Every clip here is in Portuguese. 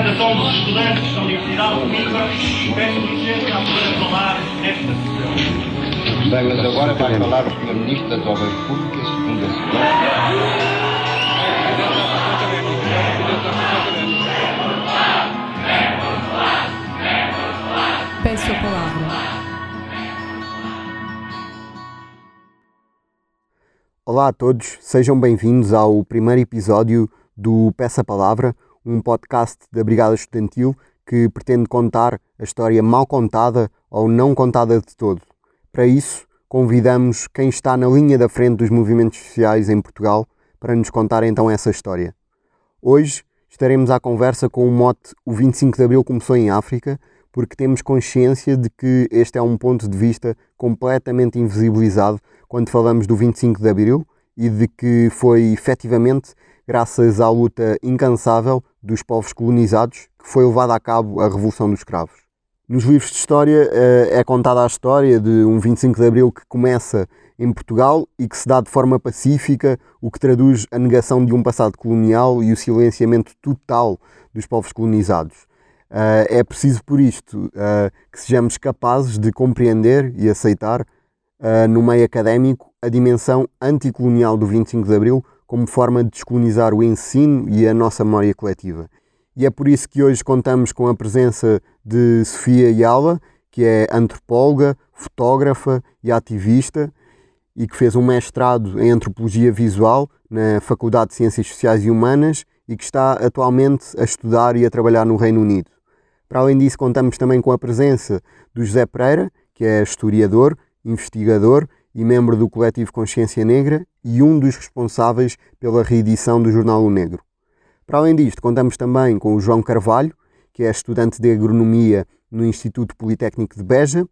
representação dos estudantes da Universidade de Coimbra, peço licença a poder falar nesta sessão. Bem, mas agora vai falar o Sr. Ministro das Obras Públicas, segundo a seguinte. Peço a palavra. Olá a todos, sejam bem-vindos ao primeiro episódio do Peça Palavra, um podcast da Brigada Estudantil que pretende contar a história mal contada ou não contada de todo. Para isso, convidamos quem está na linha da frente dos movimentos sociais em Portugal para nos contar então essa história. Hoje estaremos à conversa com o mote O 25 de Abril começou em África, porque temos consciência de que este é um ponto de vista completamente invisibilizado quando falamos do 25 de Abril e de que foi efetivamente graças à luta incansável dos povos colonizados que foi levada a cabo a Revolução dos Escravos. Nos livros de história eh, é contada a história de um 25 de Abril que começa em Portugal e que se dá de forma pacífica, o que traduz a negação de um passado colonial e o silenciamento total dos povos colonizados. Uh, é preciso, por isto, uh, que sejamos capazes de compreender e aceitar, no meio académico, a dimensão anticolonial do 25 de Abril como forma de descolonizar o ensino e a nossa memória coletiva. E é por isso que hoje contamos com a presença de Sofia Yala, que é antropóloga, fotógrafa e ativista, e que fez um mestrado em antropologia visual na Faculdade de Ciências Sociais e Humanas e que está atualmente a estudar e a trabalhar no Reino Unido. Para além disso, contamos também com a presença do José Pereira, que é historiador, investigador e membro do coletivo Consciência Negra e um dos responsáveis pela reedição do Jornal O Negro. Para além disto, contamos também com o João Carvalho, que é estudante de agronomia no Instituto Politécnico de Beja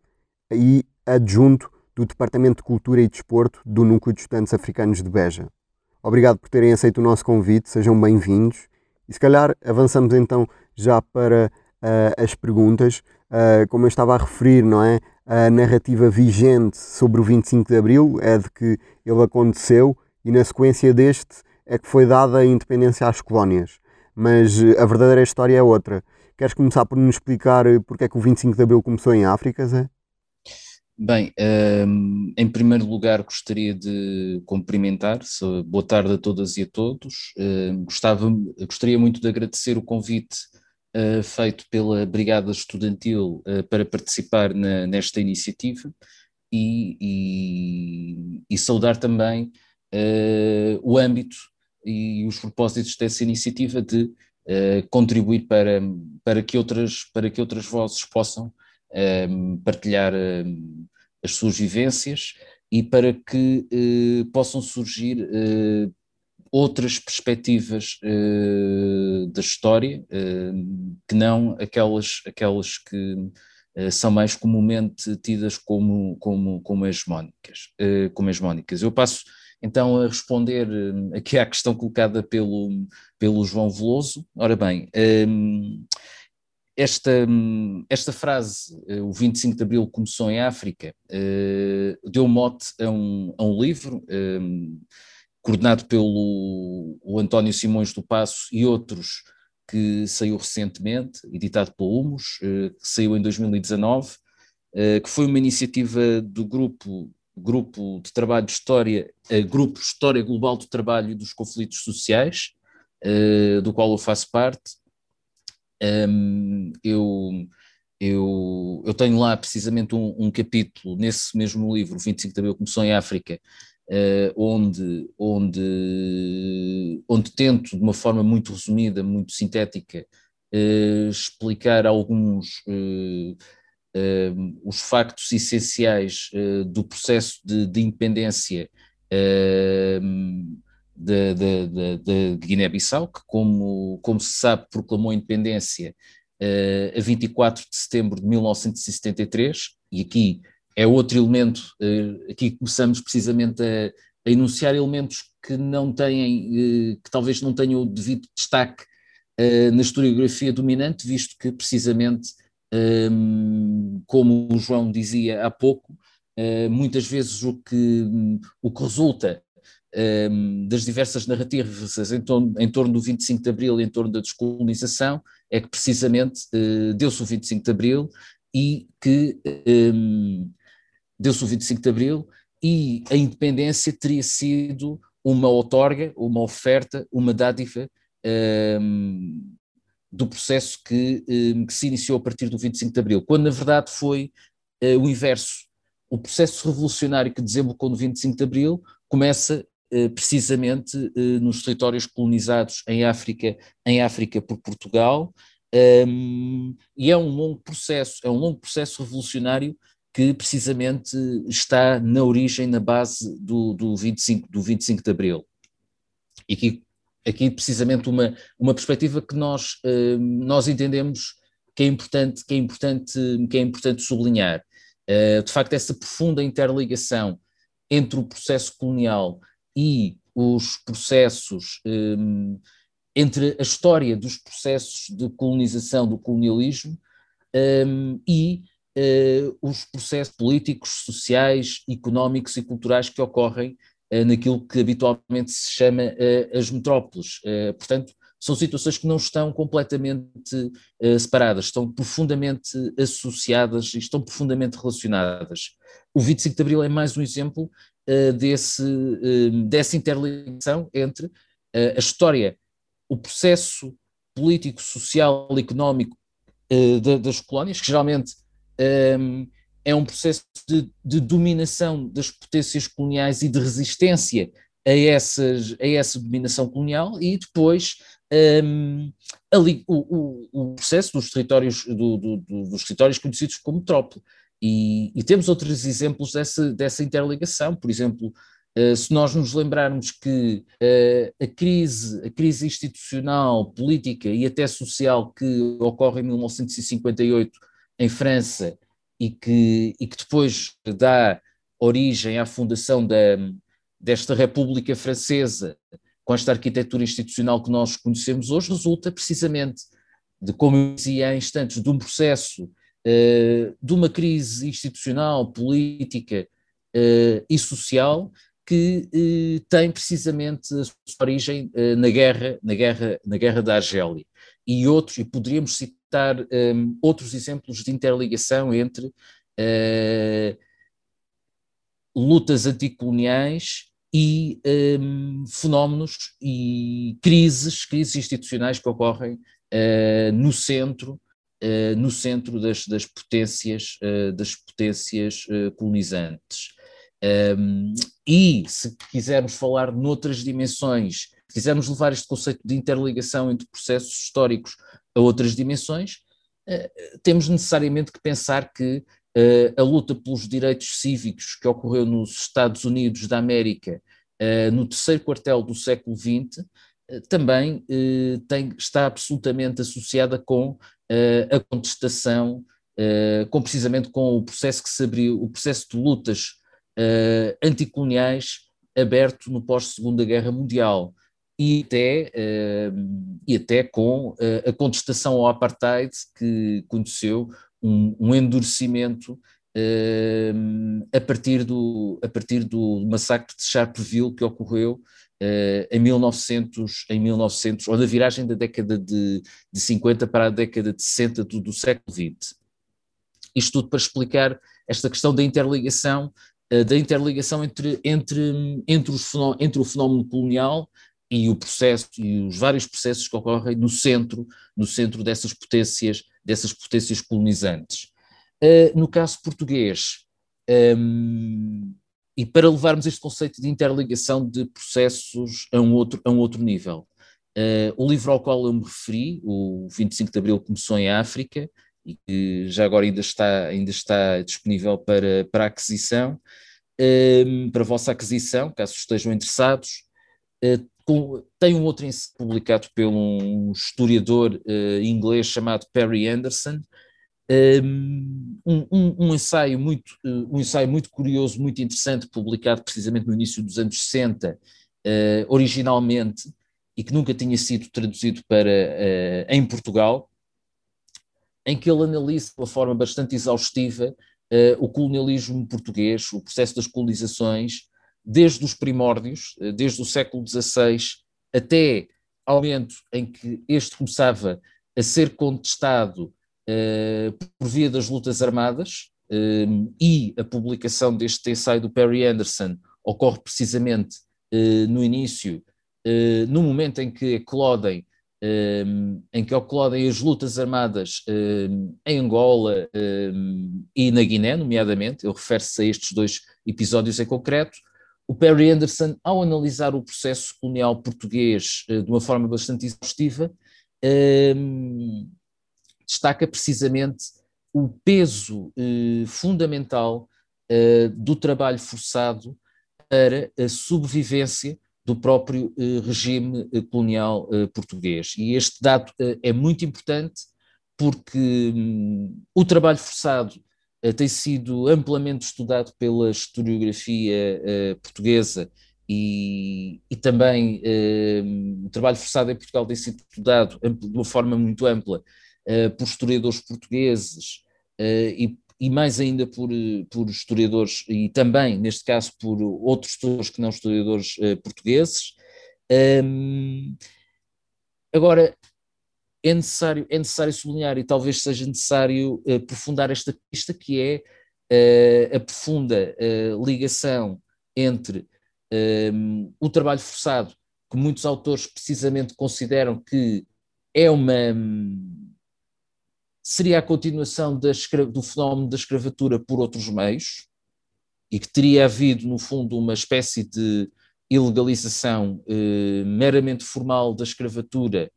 e adjunto do Departamento de Cultura e Desporto do Núcleo de Estudantes Africanos de Beja. Obrigado por terem aceito o nosso convite, sejam bem-vindos. E se calhar avançamos então já para uh, as perguntas. Uh, como eu estava a referir, não é? A narrativa vigente sobre o 25 de Abril é de que ele aconteceu e na sequência deste é que foi dada a independência às colónias. Mas a verdadeira história é outra. Queres começar por nos explicar porque é que o 25 de Abril começou em África, Zé? Bem, um, em primeiro lugar gostaria de cumprimentar, boa tarde a todas e a todos. Um, gostava, gostaria muito de agradecer o convite uh, feito pela Brigada Estudantil uh, para participar na, nesta iniciativa e, e, e saudar também uh, o âmbito e os propósitos dessa iniciativa de contribuir para, para, que outras, para que outras vozes possam partilhar as suas vivências e para que possam surgir outras perspectivas uh, da história uh, que não aquelas, aquelas que uh, são mais comumente tidas como, como, como, hegemónicas, como hegemónicas. Eu passo então a responder aqui à questão colocada pelo, pelo João Veloso. Ora bem, um, esta, esta frase, o 25 de Abril começou em África, deu mote a um, a um livro um, coordenado pelo António Simões do Passo e outros, que saiu recentemente, editado pela Humus, eh, que saiu em 2019, eh, que foi uma iniciativa do grupo, grupo de Trabalho de História, eh, Grupo História Global do Trabalho e dos Conflitos Sociais, do qual eu faço parte. Eu, eu, eu tenho lá precisamente um, um capítulo nesse mesmo livro, 25 de Abril Começou em África, Uh, onde, onde, onde tento, de uma forma muito resumida, muito sintética, uh, explicar alguns uh, os factos essenciais do processo de, de independência da Guiné-Bissau, que, como, como se sabe, proclamou a independência a 24 de setembro de 1973, e aqui é outro elemento, uh, aqui começamos precisamente a, a, enunciar elementos que não têm, uh, que talvez não tenham o devido destaque uh, na historiografia dominante, visto que precisamente, um, como o João dizia há pouco, muitas vezes o que, o que resulta um, das diversas narrativas em torno, em torno, do 25 de Abril em torno da descolonização é que precisamente deu-se o 25 de Abril e que um, deu-se o 25 de Abril e a independência teria sido uma outorga, uma oferta, uma dádiva um, do processo que, que, se iniciou a partir do 25 de Abril, quando na verdade foi uh, o inverso. O processo revolucionário que desembocou no 25 de Abril começa uh, precisamente uh, nos territórios colonizados em África, em África por Portugal, um, e é um longo processo, é um longo processo revolucionário que precisamente está na origem, na base do, do, 25, do 25 de Abril. E aqui, aqui precisamente uma, uma perspectiva que nós, nós entendemos que é importante, que é importante, que é importante sublinhar. Uh, de facto, essa profunda interligação entre o processo colonial e os processos, um, entre a história dos processos de colonização do colonialismo e os processos políticos, sociais, económicos e culturais que ocorrem uh, naquilo que habitualmente se chama uh, as metrópoles. portanto, são situações que não estão completamente separadas, estão profundamente associadas e estão profundamente relacionadas. O 25 de Abril é mais um exemplo desse, dessa interligação entre a história, o processo político, social, económico das colónias, que geralmente um, é um processo de, de, dominação das potências coloniais e de resistência a, essas, a essa dominação colonial e depois um, ali, o, o, o, processo dos territórios, do, do, dos territórios conhecidos como metrópole. E, e, temos outros exemplos dessa, dessa interligação, por exemplo, uh, se nós nos lembrarmos que uh, a, crise, a crise institucional, política e até social que ocorre em 1958 em França e que, e que depois dá origem à fundação da, desta República Francesa, com esta arquitetura institucional que nós conhecemos hoje, resulta precisamente de, como eu dizia há instantes, de um processo, uh, de uma crise institucional, política uh, e social que uh, tem precisamente a sua origem na guerra, na guerra, na guerra da Argélia. E outros, e poderíamos citar um, outros exemplos de interligação entre uh, lutas anticoloniais e um, fenómenos e crises, crises institucionais que ocorrem uh, no centro, uh, no centro das, das potências, das potências colonizantes. Um, e se quisermos falar noutras dimensões, quisermos levar este conceito de interligação entre processos históricos a outras dimensões, eh, temos necessariamente que pensar que eh, a luta pelos direitos cívicos que ocorreu nos Estados Unidos da América eh, no terceiro quartel do século XX também tem, está absolutamente associada com a contestação, com precisamente com o processo que se abriu, o processo de lutas anticoloniais aberto no pós-segunda guerra mundial e até, uh, e até com uh, a contestação ao apartheid, que conheceu um, um endurecimento uh, a, partir do, a partir do massacre de Sharpeville que ocorreu em, 1900, em 1900, ou na viragem da década de, de 50 para a década de 60 do, do século XX. Isto tudo para explicar esta questão da interligação da interligação entre, entre, entre, os, entre o fenómeno colonial e o processo e os vários processos que ocorrem no centro, no centro dessas potências, dessas potências colonizantes. Uh, no caso português, um, e para levarmos este conceito de interligação de processos a um outro, a um outro nível, uh, o livro ao qual eu me referi, o 25 de Abril começou em África, e que já agora ainda está, ainda está disponível para, para aquisição, um, para a vossa aquisição, caso estejam interessados, uh, tem um outro ensaio publicado por um historiador uh, inglês chamado Perry Anderson, um, um, um, ensaio muito, uh, um ensaio muito curioso, muito interessante, publicado precisamente no início dos anos 60, uh, eh, originalmente, e que nunca tinha sido traduzido para, em Portugal, em que ele analisa de uma forma bastante exaustiva o colonialismo português, o processo das colonizações, desde os primórdios, desde o século XVI até ao momento em que este começava a ser contestado por via das lutas armadas, e a publicação deste ensaio do Perry Anderson ocorre precisamente no início, no momento em que eclodem em que eclodem as lutas armadas em Angola e na Guiné, nomeadamente, ele refere-se a estes dois episódios em concreto. O Perry Anderson, ao analisar o processo colonial português uh, de uma forma bastante exaustiva, destaca precisamente o peso uh, fundamental uh, do trabalho forçado para a sobrevivência do próprio eh, regime eh, colonial eh, português. E este dado é muito importante porque hum, o trabalho forçado tem sido amplamente estudado pela historiografia portuguesa e, e também hum, o trabalho forçado em Portugal tem sido estudado de uma forma muito ampla por historiadores portugueses e e mais ainda por, por historiadores, e também, neste caso, por outros historiadores que não historiadores portugueses. Um, agora, é necessário, é necessário sublinhar, e talvez seja necessário uh, aprofundar esta pista, que é uh, a profunda ligação entre um, o trabalho forçado, que muitos autores precisamente consideram que é uma seria a continuação da, do fenómeno da escravatura por outros meios e que teria havido, no fundo, uma espécie de ilegalização eh, meramente formal da escravatura eh,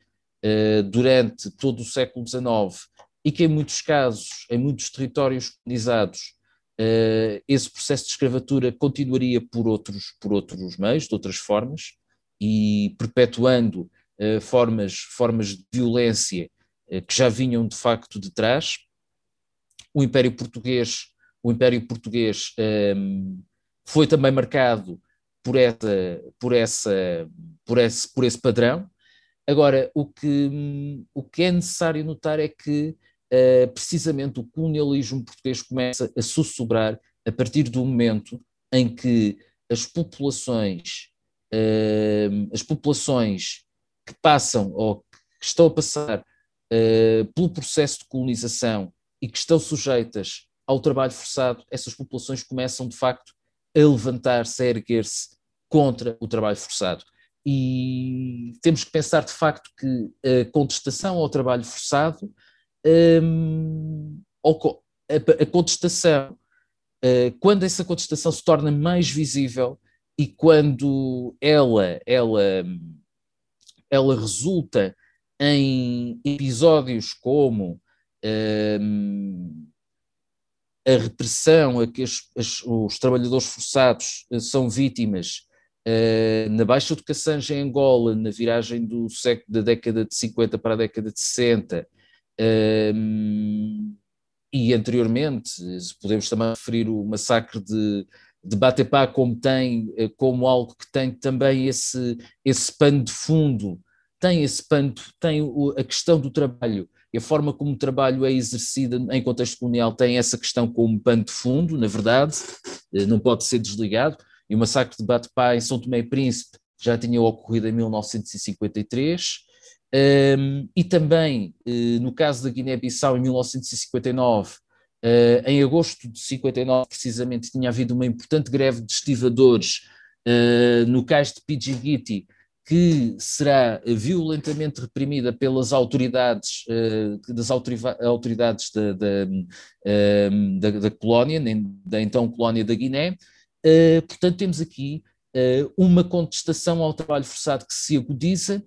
durante todo o século XIX e que, em muitos casos, em muitos territórios colonizados, eh, esse processo de escravatura continuaria por outros, por outros meios, de outras formas, e perpetuando eh, formas, formas de violência eh, que já vinham de facto de trás. O Império Português, o Império Português ehm, foi também marcado por essa, por essa, por esse, por esse padrão. Agora, o que, o que é necessário notar é que uh, precisamente o colonialismo português começa a sussurrar a partir do momento em que as populações, uh, as populações que passam ou que estão a passar uh, pelo processo de colonização e que estão sujeitas ao trabalho forçado, essas populações começam de facto a levantar-se, a erguer-se contra o trabalho forçado. E temos que pensar de facto que a contestação ao trabalho forçado, um, a, contestação, uh, quando essa contestação se torna mais visível e quando ela, ela, ela resulta em episódios como um, a repressão a que os trabalhadores forçados uh, são vítimas na Baixa do Cassange em Angola, na viragem do século da década de 50 para a década de 60, um, e anteriormente, podemos também referir o massacre de, de Batepá como tem, eh, como algo que tem também esse, esse pano de fundo tem esse pano, tem a questão do trabalho e a forma como o trabalho é exercida em contexto colonial tem essa questão como pano de fundo, na verdade, eh, não pode ser desligado. E o massacre de Batepá em São Tomé e Príncipe já tinha ocorrido em 1953. Um, e também, uh, no caso da Guiné-Bissau, em 1959, uh, eh, em agosto de 59, precisamente, tinha havido uma importante greve de estivadores uh, no cais de Pidjigiti, que será violentamente reprimida pelas autoridades, das autoridades da, da, da, da, colónia, da então colónia da Guiné. Uh, portanto, temos aqui uma contestação ao trabalho forçado que se agudiza,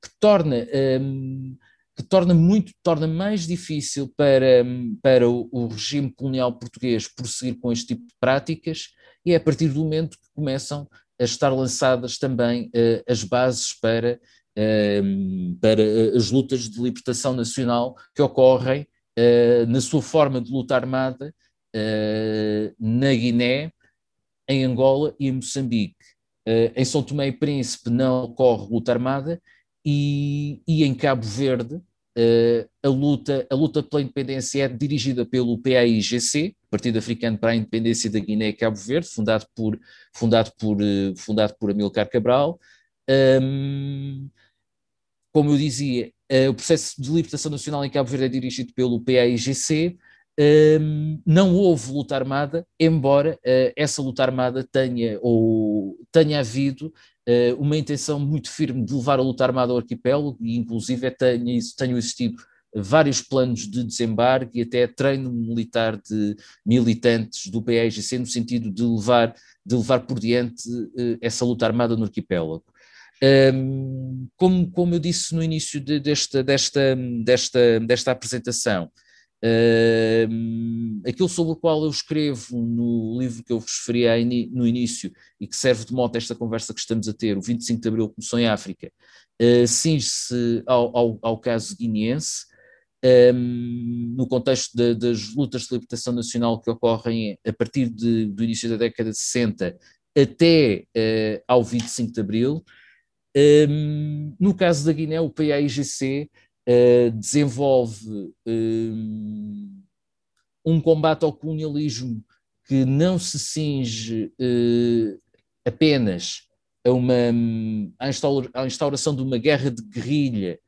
que torna, um, ehm, que torna muito, torna mais difícil para, para o, o regime colonial português prosseguir com este tipo de práticas, e é a partir do momento que começam a estar lançadas também uh, as bases para, uh, para eh, as lutas de libertação nacional que ocorrem uh, na sua forma de luta armada na Guiné, em Angola e em Moçambique. em São Tomé e Príncipe não ocorre luta armada e, e em Cabo Verde a, luta, a luta pela independência é dirigida pelo PAIGC, Partido Africano para a Independência da Guiné e Cabo Verde, fundado por, fundado por, fundado por Amilcar Cabral. Um, como eu dizia, o processo de libertação nacional em Cabo Verde é dirigido pelo PAIGC, não houve luta armada, embora uh, essa luta armada tenha, ou tenha havido uh, uma intenção muito firme de levar a luta armada ao arquipélago, e inclusive tenha, tenham existido vários planos de desembarque e até treino militar de militantes do PAIGC no sentido de levar, de levar por diante uh, essa luta armada no arquipélago. Como, como eu disse no início de, desta, desta, desta, desta apresentação, Uh, aquilo sobre o qual eu escrevo no livro que eu vos referi no início e que serve de mote a esta conversa que estamos a ter, o 25 de Abril começou em África, cinge-se ao, ao, ao, caso guineense, um, no contexto de, das lutas de libertação nacional que ocorrem a partir de, do início da década de 60 até uh, ao 25 de Abril. Um, no caso da Guiné, o PAIGC uh, desenvolve uh, um combate ao colonialismo que não se cinge uh, apenas a uma à, instaura, à, instauração de uma guerra de guerrilha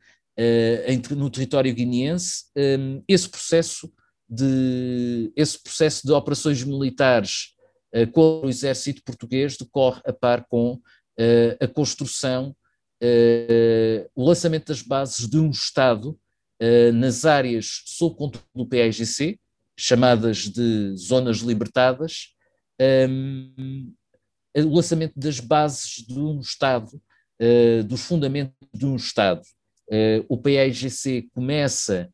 entre, no território guineense, um, esse processo de esse processo de operações militares contra o exército português decorre a par com a construção uh, o lançamento das bases de um Estado uh, nas áreas sob controle do PAIGC, chamadas de zonas libertadas, um, ehm, o lançamento das bases de um Estado, uh, dos fundamentos de um Estado. o PAIGC começa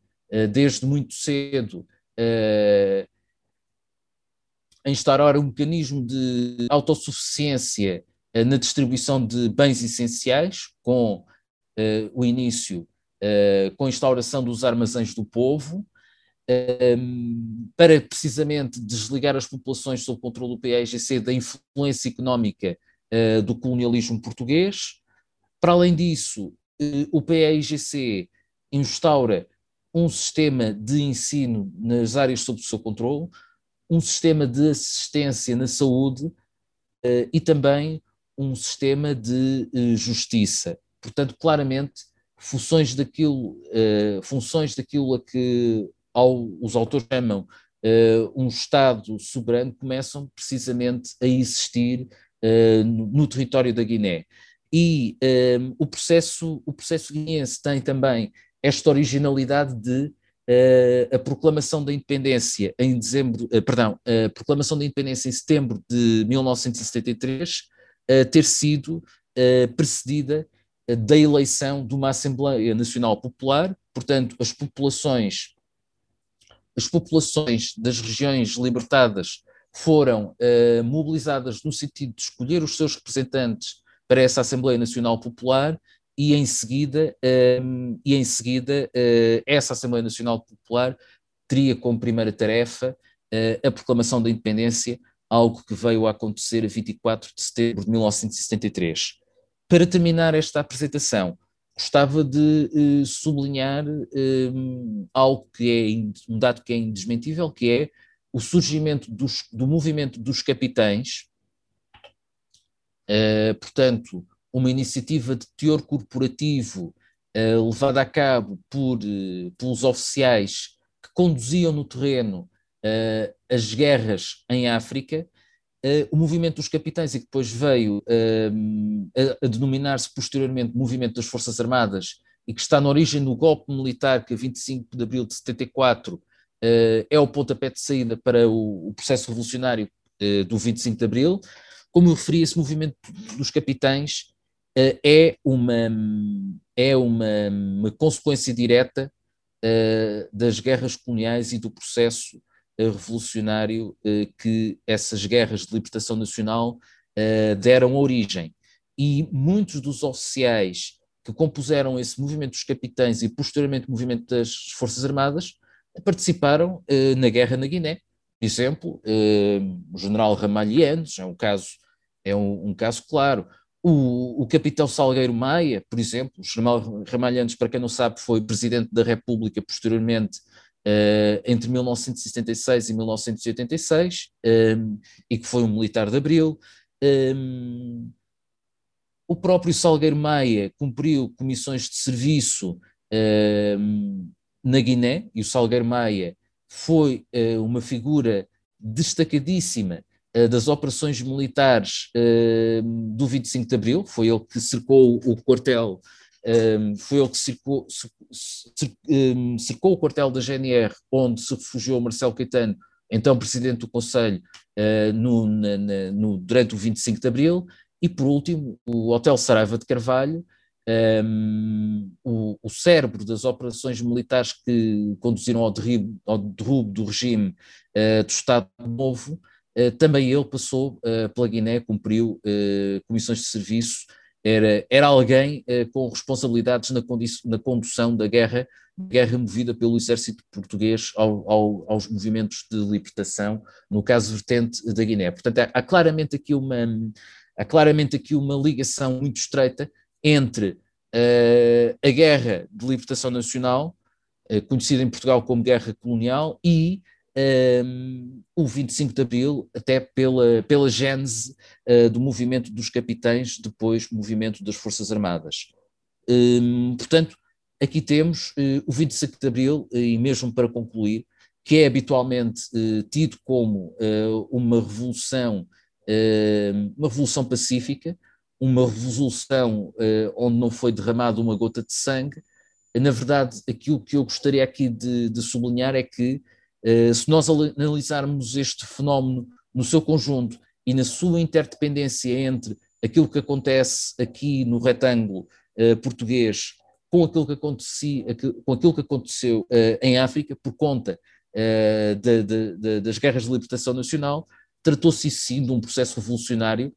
desde muito cedo a instaurar um mecanismo de autossuficiência eh, na distribuição de bens essenciais, com uh, o início, uh, com a instauração dos armazéns do povo, um, para precisamente desligar as populações sob controle do PAIGC da influência económica uh, do colonialismo português. Para além disso, o PAIGC instaura um sistema de ensino nas áreas sob o seu controle, um sistema de assistência na saúde e também um sistema de uh, justiça. Portanto, claramente, funções daquilo, uh, funções daquilo a que ao, os autores chamam uh, um Estado soberano começam precisamente a existir no, território da Guiné. E um, o, processo, o processo guineense tem também esta originalidade de a proclamação da independência em dezembro, perdão, a proclamação da independência em setembro de 1973 ter sido precedida da eleição de uma Assembleia Nacional Popular, portanto, as populações, as populações das regiões libertadas foram uh, mobilizadas no sentido de escolher os seus representantes para essa Assembleia Nacional Popular e em seguida, um, e em seguida uh, essa Assembleia Nacional Popular teria como primeira tarefa uh, a proclamação da independência algo que veio a acontecer a 24 de setembro de 1973. Para terminar esta apresentação, gostava de uh, sublinhar um, algo que é um dado que é indesmentível, que é o surgimento dos, do movimento dos capitães, uh, portanto, uma iniciativa de teor corporativo uh, levada a cabo por, pelos oficiais que conduziam no terreno uh, as guerras em África, uh, o movimento dos capitães, e que depois veio uh, a, a denominar-se posteriormente Movimento das Forças Armadas, e que está na origem do golpe militar que a 25 de abril de 74 é o pontapé de saída para o, o processo revolucionário do 25 de abril. Como eu referi, esse movimento dos capitães é uma, é uma, uma consequência direta uh, das guerras coloniais e do processo revolucionário eh, que essas guerras de libertação nacional eh, deram origem. E muitos dos oficiais que compuseram esse movimento dos capitães e posteriormente o movimento das Forças Armadas participaram eh, na guerra na Guiné. Por exemplo, o general Ramalhianos é um caso, é um, um caso claro. O, o, capitão Salgueiro Maia, por exemplo, o general Ramalhianos, para quem não sabe, foi presidente da República posteriormente uh, entre 1976 e 1986 um, e que foi um militar de Abril. Um, o próprio Salgueiro Maia cumpriu comissões de serviço um, na Guiné e o Salgueiro Maia foi uh, uma figura destacadíssima uh, das operações militares uh, do 25 de Abril, foi ele que cercou o quartel, foi ele que cercou, cercou o quartel da GNR, onde se refugiou Marcelo Caetano, então presidente do Conselho, no, na, no, durante o 25 de Abril, e por último, o Hotel Saraiva de Carvalho, um, o, o, cérebro das operações militares que conduziram ao derribo, ao derrubo do regime uh, do Estado Novo, uh, também ele passou uh, pela Guiné, cumpriu comissões de serviço, era, era alguém com responsabilidades na, na, condução da guerra, guerra movida pelo exército português ao, ao, aos movimentos de libertação, no caso vertente da Guiné. Portanto, há, há claramente aqui uma há claramente aqui uma ligação muito estreita entre uh, a Guerra de Libertação Nacional, uh, conhecida em Portugal como Guerra Colonial, e um, eh, o 25 de Abril, até pela, pela gênese uh, do movimento dos capitães, depois movimento das Forças Armadas. Um, portanto, aqui temos o 25 de Abril, e mesmo para concluir, que é habitualmente tido como uma revolução, uma revolução pacífica, uma revolução uh, onde não foi derramada uma gota de sangue. Na verdade, aquilo que eu gostaria aqui de, de sublinhar é que, uh, se nós analisarmos este fenómeno no seu conjunto e na sua interdependência entre aquilo que acontece aqui no retângulo uh, português com aquilo que, com aquilo que aconteceu em África, por conta de, de, de, das guerras de libertação nacional, tratou-se sim de um processo revolucionário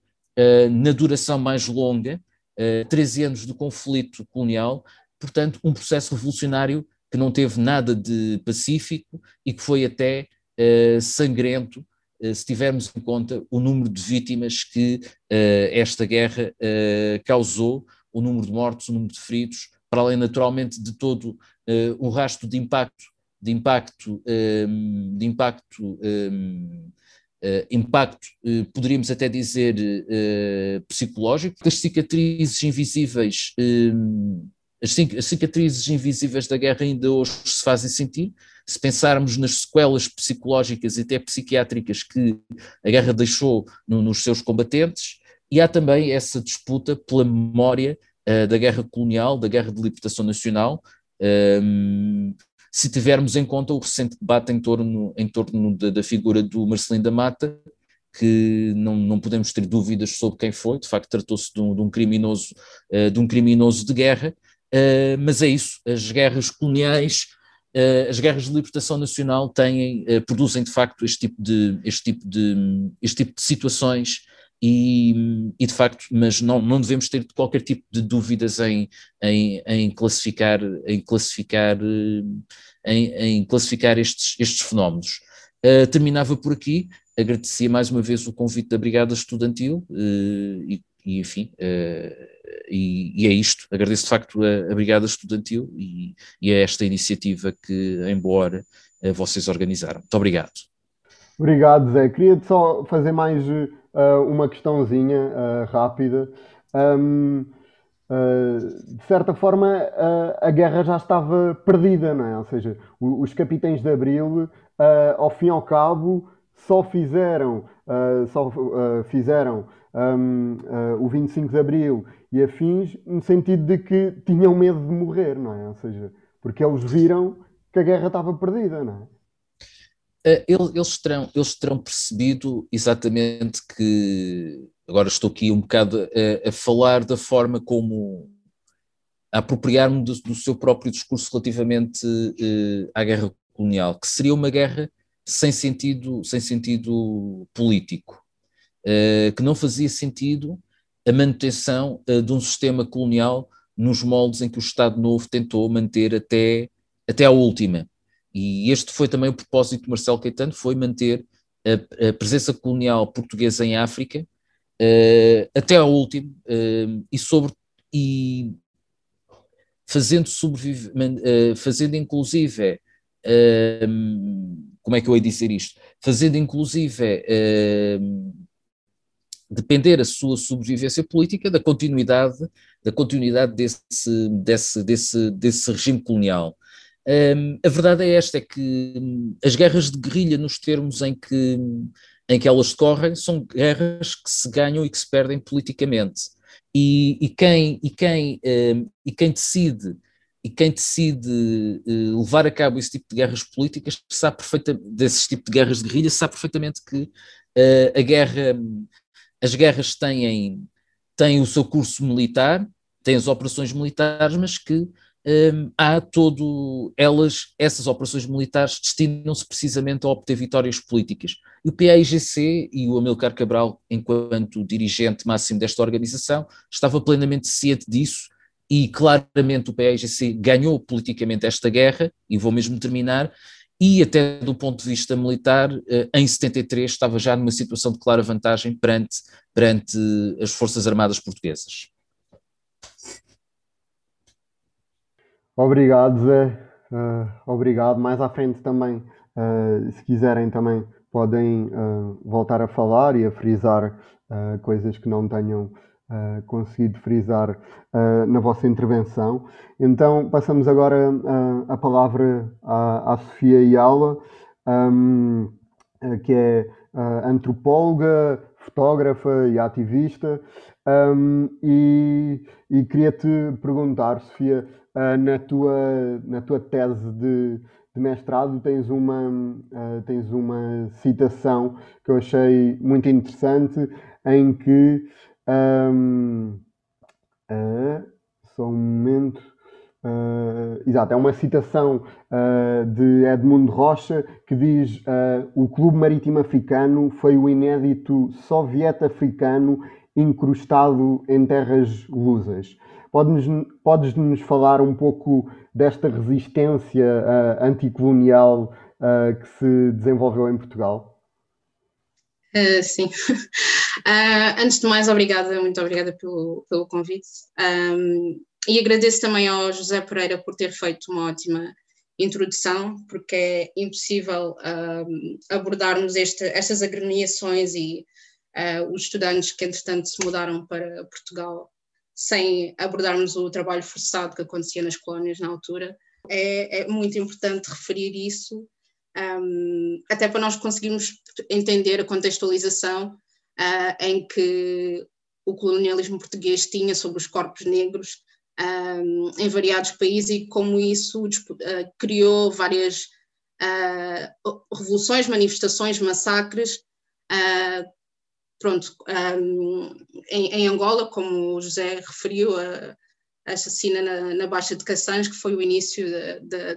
na duração mais longa, uh, 13 anos de conflito colonial, portanto, um processo revolucionário que não teve nada de pacífico e que foi até uh, sangrento, uh, se tivermos em conta o número de vítimas que esta guerra causou, o número de mortos, o número de feridos, para além naturalmente de todo o rastro de impacto, de impacto, um, de impacto um, Uh, impacto, uh, poderíamos até dizer, uh, psicológico, as cicatrizes invisíveis, as, as, cicatrizes invisíveis da guerra ainda hoje se fazem sentir. Se pensarmos nas sequelas psicológicas e até psiquiátricas que a guerra deixou no, nos seus combatentes, e há também essa disputa pela memória da guerra colonial, da guerra de libertação nacional, se tivermos em conta o recente debate em torno, em torno da, da figura do Marcelino da Mata, que não, não podemos ter dúvidas sobre quem foi, de facto tratou-se de, um, de, um uh, de um criminoso de guerra, uh, mas é isso, as guerras coloniais, uh, as guerras de libertação nacional têm, produzem de facto este tipo de, este tipo de, este tipo de situações e, e, de facto, mas não, não devemos ter qualquer tipo de dúvidas em, em, em classificar, em classificar, em, em classificar estes, estes fenómenos. Uh, terminava por aqui, agradecia mais uma vez o convite da Brigada Estudantil uh, e, e, enfim, uh, e, e, é isto. Agradeço de facto a, a Brigada Estudantil e, e, a esta iniciativa que, em boa hora, vocês organizaram. Muito obrigado. Obrigado, Zé. Queria só fazer mais uh, uma questãozinha uh, rápida. Um, uh, de certa forma, a guerra já estava perdida, não é? Ou seja, os capitães de Abril, ao fim e ao cabo, só fizeram, só, fizeram um, o 25 de Abril e afins no sentido de que tinham medo de morrer, não é? Ou seja, porque eles viram que a guerra estava perdida, não é? Eh, eles terão, eles terão percebido exatamente que, agora estou aqui um bocado a, a falar da forma como a apropriar-me do, do, seu próprio discurso relativamente uh, à guerra colonial, que seria uma guerra sem sentido, sem sentido político, uh, que não fazia sentido a manutenção uh, de um sistema colonial nos moldes em que o Estado Novo tentou manter até, até a última. E este foi também o propósito de Marcelo Caetano, foi manter a, a presença colonial portuguesa em África uh, até ao último uh, e sobre e fazendo sobreviver, uh, fazendo inclusive como é que eu hei dizer isto? Fazendo inclusive depender a sua sobrevivência política da continuidade, da continuidade desse, desse, desse, desse regime colonial. Um, a verdade é esta, é que hum, as guerras de guerrilha, nos termos em que, em que elas decorrem, são guerras que se ganham e que se perdem politicamente. E, e quem, e, quem, um, e quem decide e quem decide uh, levar a cabo esse tipo de guerras políticas sabe perfeitamente, desse tipo de guerras de guerrilha, sabe perfeitamente que uh, a guerra, as guerras têm, têm o seu curso militar, têm as operações militares, mas que um, há todo, elas, essas operações militares destinam-se precisamente a obter vitórias políticas. E o PAIGC e o Amilcar Cabral, enquanto dirigente máximo desta organização, estava plenamente ciente disso e claramente o PAIGC ganhou politicamente esta guerra, e vou mesmo terminar, e até do ponto de vista militar, eh, em 73 estava já numa situação de clara vantagem perante, perante as Forças Armadas Portuguesas. Obrigado, Zé. Uh, obrigado. Mais à frente também, uh, se quiserem, também podem uh, voltar a falar e a frisar coisas que não tenham conseguido frisar na vossa intervenção. Então, passamos agora a palavra à, à Sofia Iala, um, que é antropóloga, fotógrafa e ativista. Um, e, e queria-te perguntar, Sofia, uh, na, tua, na tua tese de, de mestrado tens uma, uh, tens uma citação que eu achei muito interessante em que um, uh, só um momento uh, exato, é uma citação de Edmundo Rocha que diz o Clube Marítimo Africano foi o inédito soviético africano incrustado em terras lusas. Podes-nos podes falar um pouco desta resistência uh, anticolonial uh, que se desenvolveu em Portugal? Uh, sim. Uh, antes de mais, obrigada, muito obrigada pelo, pelo convite. Um, e agradeço também ao José Pereira por ter feito uma ótima introdução, porque é impossível um, abordarmos este, estas agremiações e uh, os estudantes que, entretanto, se mudaram para Portugal sem abordarmos o trabalho forçado que acontecia nas colónias na altura. É, é muito importante referir isso, um, até para nós conseguirmos entender a contextualização uh, em que o colonialismo português tinha sobre os corpos negros um, em variados países e como isso uh, criou várias uh, revoluções, manifestações, massacres, pronto, um, em, em, Angola, como o José referiu, a, a assassina na, na, Baixa de Caçãs, que foi o início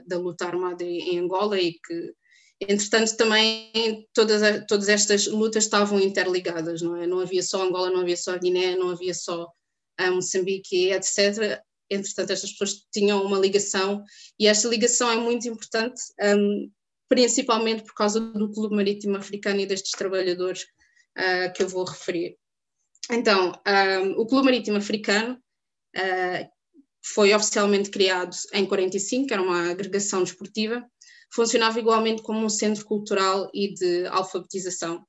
da luta armada em Angola e que, entretanto, também todas, todas estas lutas estavam interligadas, não é? Não havia só Angola, não havia só Guiné, não havia só um, Moçambique, etc. Entretanto, estas pessoas tinham uma ligação e esta ligação é muito importante, um, principalmente por causa do Clube Marítimo Africano e destes trabalhadores uh, que eu vou referir. Então, um, ah, o Clube Marítimo Africano uh, foi oficialmente criado em 45, era uma agregação desportiva, funcionava igualmente como um centro cultural e de alfabetização.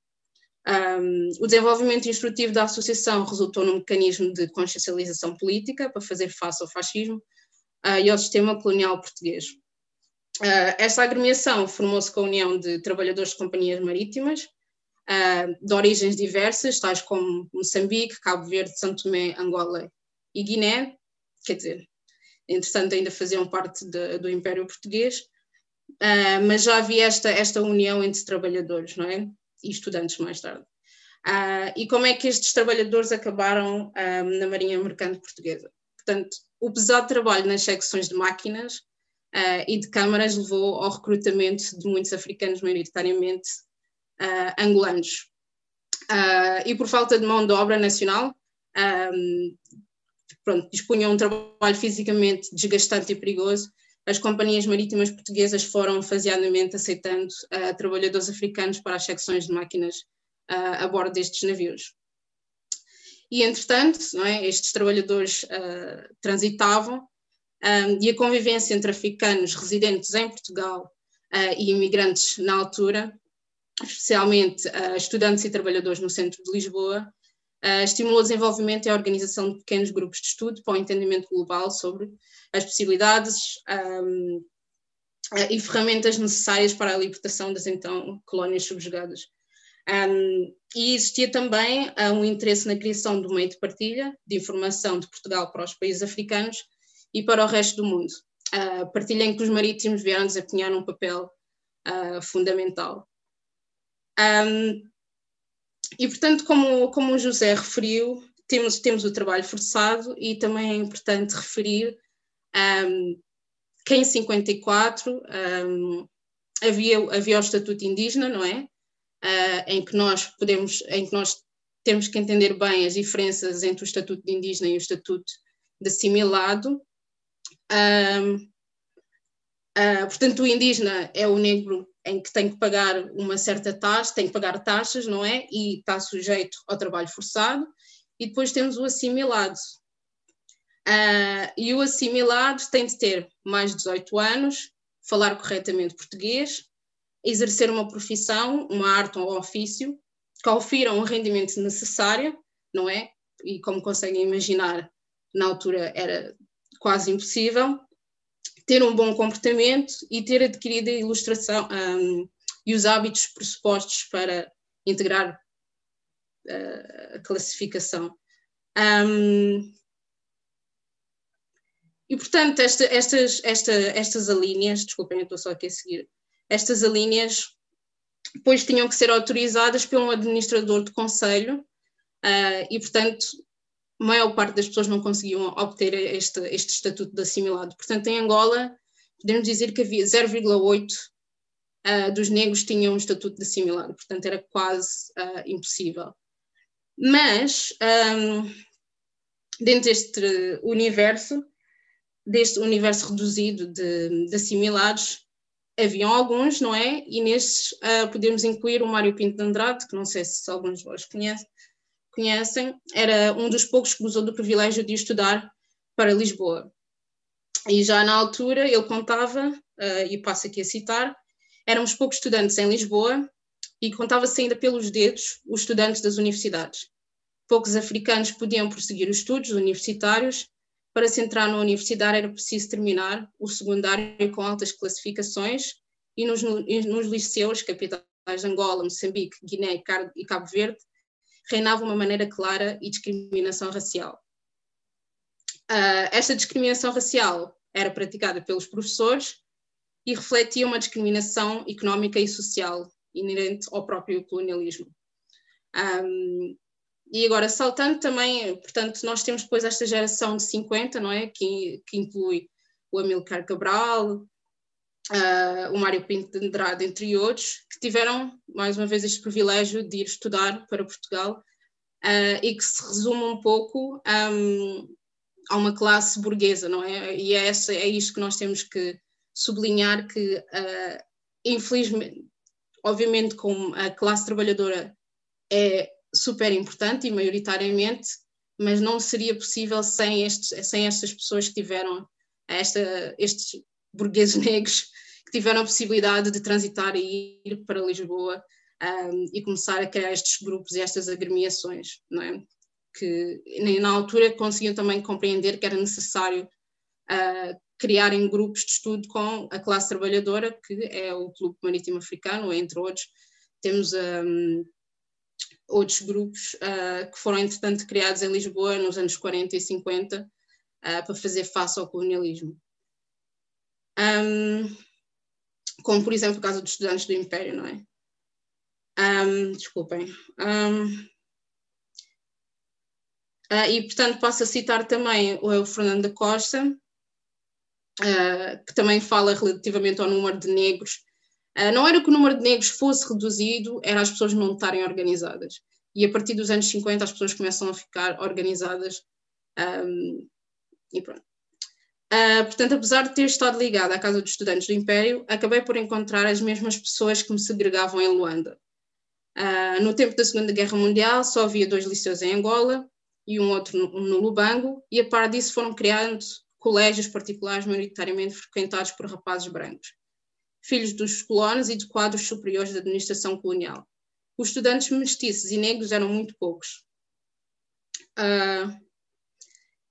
Um, o desenvolvimento instrutivo da associação resultou num mecanismo de consciencialização política para fazer face ao fascismo uh, e ao sistema colonial português. Uh, esta agremiação formou-se com a união de trabalhadores de companhias marítimas, uh, de origens diversas, tais como Moçambique, Cabo Verde, São Tomé, Angola e Guiné, quer dizer, entretanto ainda faziam parte de, do Império Português, uh, mas já havia esta, esta união entre trabalhadores, não é? E estudantes mais tarde. Uh, e como é que estes trabalhadores acabaram um, na Marinha Mercante Portuguesa? Portanto, o pesado trabalho nas secções de máquinas uh, e de câmaras levou ao recrutamento de muitos africanos, maioritariamente angolanos. E por falta de mão de obra nacional, um, pronto, dispunham um trabalho fisicamente desgastante e perigoso, as companhias marítimas portuguesas foram faseadamente aceitando uh, trabalhadores africanos para as secções de máquinas uh, a bordo destes navios. E, entretanto, é, estes trabalhadores uh, transitavam um, e a convivência entre africanos residentes em Portugal e imigrantes na altura, especialmente estudantes e trabalhadores no centro de Lisboa, estimulou o desenvolvimento e a organização de pequenos grupos de estudo para o entendimento global sobre as possibilidades um, e ferramentas necessárias para a libertação das então colónias subjugadas. Um, e existia também uh, um interesse na criação do meio de partilha de informação de Portugal para os países africanos e para o resto do mundo. Uh, partilha em que os marítimos vieram desempenhar um papel fundamental. Um, e, portanto, como, como o José referiu, temos, temos o trabalho forçado e também é importante referir um, que em 54 um, havia, havia o Estatuto Indígena, não é? uh, em que nós podemos, em que nós temos que entender bem as diferenças entre o Estatuto de Indígena e o Estatuto de Assimilado. Um, uh, portanto, o indígena é o negro em que tem que pagar uma certa taxa, tem que pagar taxas, não é? E está sujeito ao trabalho forçado. E depois temos o assimilado. Uh, e o assimilado tem de ter mais de 18 anos, falar corretamente português, exercer uma profissão, uma arte ou um ofício que ofiram o rendimento necessário, não é? E como conseguem imaginar, na altura era quase impossível, ter um bom comportamento e ter adquirido a ilustração um, e os hábitos pressupostos para integrar uh, a classificação. Um, e, portanto, esta, estas, esta, estas alíneas, desculpem, eu estou só aqui a seguir, estas alíneas depois tinham que ser autorizadas pelo administrador de conselho uh, e, portanto, a maior parte das pessoas não conseguiam obter este, este estatuto de assimilado. Portanto, em Angola, podemos dizer que havia 0,8% uh, ah, dos negros tinham um estatuto de assimilado, portanto, era quase uh, impossível. Mas, um, dentro deste universo, deste universo reduzido de, de assimilados, haviam alguns, não é? E nesses uh, podemos incluir o Mário Pinto de Andrade, que não sei se alguns de vós conhecem, conhecem, era um dos poucos que gozou do privilégio de estudar para Lisboa. E já na altura ele contava, uh, e passo aqui a citar, éramos poucos estudantes em Lisboa e contava-se ainda pelos dedos os estudantes das universidades. Poucos africanos podiam prosseguir os estudos universitários para se entrar na universidade era preciso terminar o secundário com altas classificações e nos, nos liceus, capitais de Angola, Moçambique, Guiné e Cabo Verde, reinava uma maneira clara e discriminação racial. Uh, esta discriminação racial era praticada pelos professores e refletia uma discriminação económica e social inerente ao próprio colonialismo. Um, e agora, saltando também, portanto, nós temos depois esta geração de 50, não é? Que, que inclui o Amilcar Cabral, uh, o Mário Pinto de Andrade, entre outros, que tiveram, mais uma vez, este privilégio de ir estudar para Portugal uh, e que se resume um pouco um, a uma classe burguesa, não é? E é, essa, é isto que nós temos que sublinhar que, uh, infelizmente, obviamente, como a classe trabalhadora é super importante e maioritariamente, mas não seria possível sem, estes, sem estas pessoas que tiveram, esta, estes burgueses negros, que tiveram a possibilidade de transitar e ir para Lisboa um, e começar a criar estes grupos e estas agremiações, não é? Que na altura conseguiam também compreender que era necessário uh, criarem grupos de estudo com a classe trabalhadora, que é o Clube Marítimo Africano, entre outros. Temos um, outros grupos uh, que foram, entretanto, criados em Lisboa nos anos 40 e 50 uh, para fazer face ao colonialismo. Um, como, por exemplo, o caso dos estudantes do Império, não é? Um, desculpem. Um, uh, e, portanto, passo a citar também o Fernando Costa, que também fala relativamente ao número de negros Uh, não era que o número de negros fosse reduzido, era as pessoas não estarem organizadas. E a partir dos anos 50 as pessoas começam a ficar organizadas um, e pronto. Uh, portanto, apesar de ter estado ligada à Casa dos Estudantes do Império, acabei por encontrar as mesmas pessoas que me segregavam em Luanda. Uh, no tempo da Segunda Guerra Mundial, só havia dois liceus em Angola e um outro no, no Lubango, e a par disso foram criados colégios particulares maioritariamente frequentados por rapazes brancos. filhos dos colonos e de quadros superiores da administração colonial. Os estudantes mestiços e negros eram muito poucos. Uh,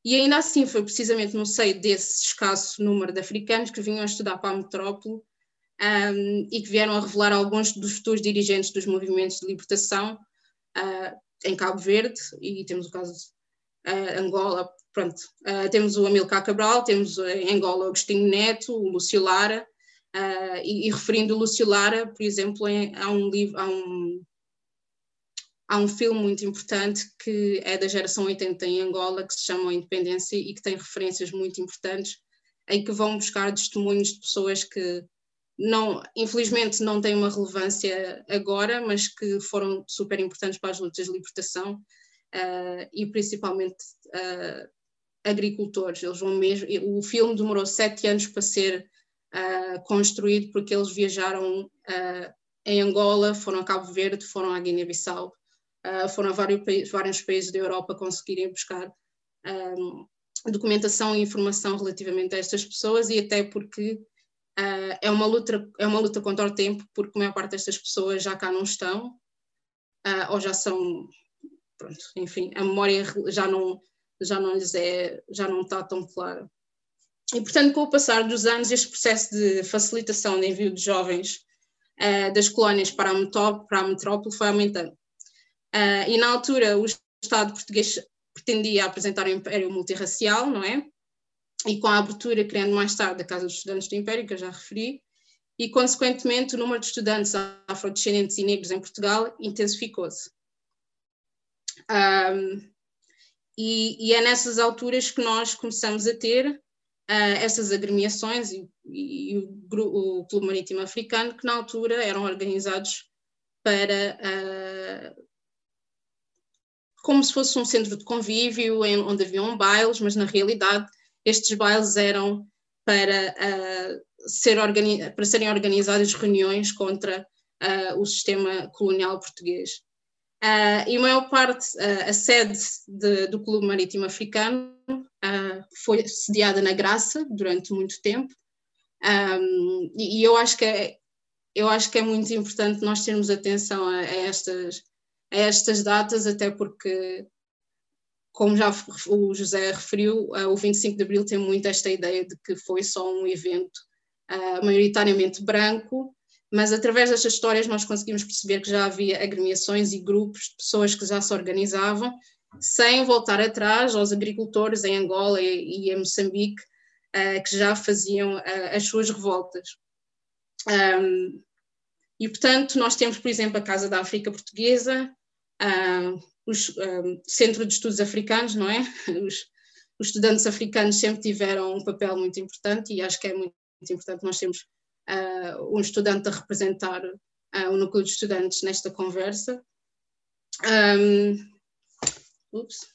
e ainda assim foi precisamente no seio desse escasso número de africanos que vinham a estudar para a metrópole um, e que vieram a revelar alguns dos futuros dirigentes dos movimentos de libertação uh, em Cabo Verde, e temos o caso de uh, Angola, pronto, uh, temos o Amilcar Cabral, temos em Angola o Agostinho Neto, o Lúcio Lara, e, e, referindo o Lúcio Lara, por exemplo, em, há um livro, há um, há um filme muito importante que é da geração 80 em Angola, que se chama Independência e que tem referências muito importantes, em que vão buscar testemunhos de pessoas que não, infelizmente não têm uma relevância agora, mas que foram super importantes para as lutas de libertação uh, e principalmente uh, agricultores. Eles vão mesmo. O filme demorou sete anos para ser uh, construído porque eles viajaram em Angola, foram a Cabo Verde, foram à Guiné-Bissau, foram a vários, vários países da Europa conseguirem buscar um, documentação e informação relativamente a estas pessoas e até porque Uh, é, uma luta, é uma luta contra o tempo, porque a maior parte destas pessoas já cá não estão, uh, ou já são, pronto, enfim, a memória já não, já não lhes é, já não está tão clara. E, portanto, com o passar dos anos, este processo de facilitação de envio de jovens uh, das colónias para a, para a metrópole foi aumentando. E, na altura, o Estado português pretendia apresentar um império multirracial, não é? e com a abertura, criando mais tarde a Casa dos Estudantes do Império, que eu já referi, e, consequentemente, o número de estudantes afrodescendentes e negros em Portugal intensificou-se. Um, e, e, é nessas alturas que nós começamos a ter uh, essas agremiações e, e o, o, Clube Marítimo Africano, que na altura eram organizados para. Uh, como se fosse um centro de convívio, em, onde haviam bailes, mas na realidade estes bailes eram para, uh, ser para serem organizadas reuniões contra uh, o sistema colonial português. Uh, e a maior parte, a sede de, do Clube Marítimo Africano foi sediada na Graça durante muito tempo, um, e, e, eu acho que é, eu acho que é muito importante nós termos atenção a, a estas, a estas datas, até porque como já o José referiu, uh, o 25 de Abril tem muito esta ideia de que foi só um evento uh, maioritariamente branco, mas através destas histórias nós conseguimos perceber que já havia agremiações e grupos de pessoas que já se organizavam, sem voltar atrás aos agricultores em Angola e, e em Moçambique, uh, que já faziam as suas revoltas. Um, e, portanto, nós temos, por exemplo, a Casa da África Portuguesa, uh, os Centro de Estudos Africanos, não é? Os, os, estudantes africanos sempre tiveram um papel muito importante e acho que é muito, muito importante nós termos uh, um estudante a representar uh, o núcleo de estudantes nesta conversa. Um, ups.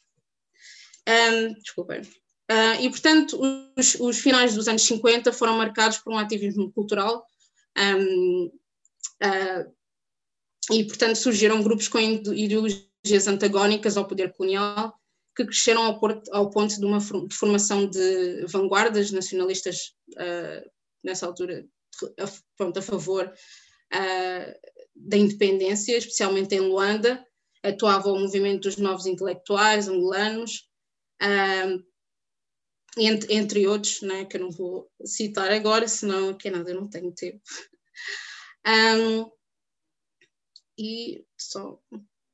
Um, desculpem. Uh, e, portanto, os, os, finais dos anos 50 foram marcados por um ativismo cultural um, uh, e, portanto, surgiram grupos com ideologia ideologias antagónicas ao poder colonial que cresceram ao, ao ponto de uma formação de vanguardas nacionalistas uh, nessa altura a, pronto, a favor uh, da independência, especialmente em Luanda, atuava o movimento dos novos intelectuais angolanos, uh, entre, entre, outros, né, que eu não vou citar agora, senão que nada, eu não tenho tempo. Um, e só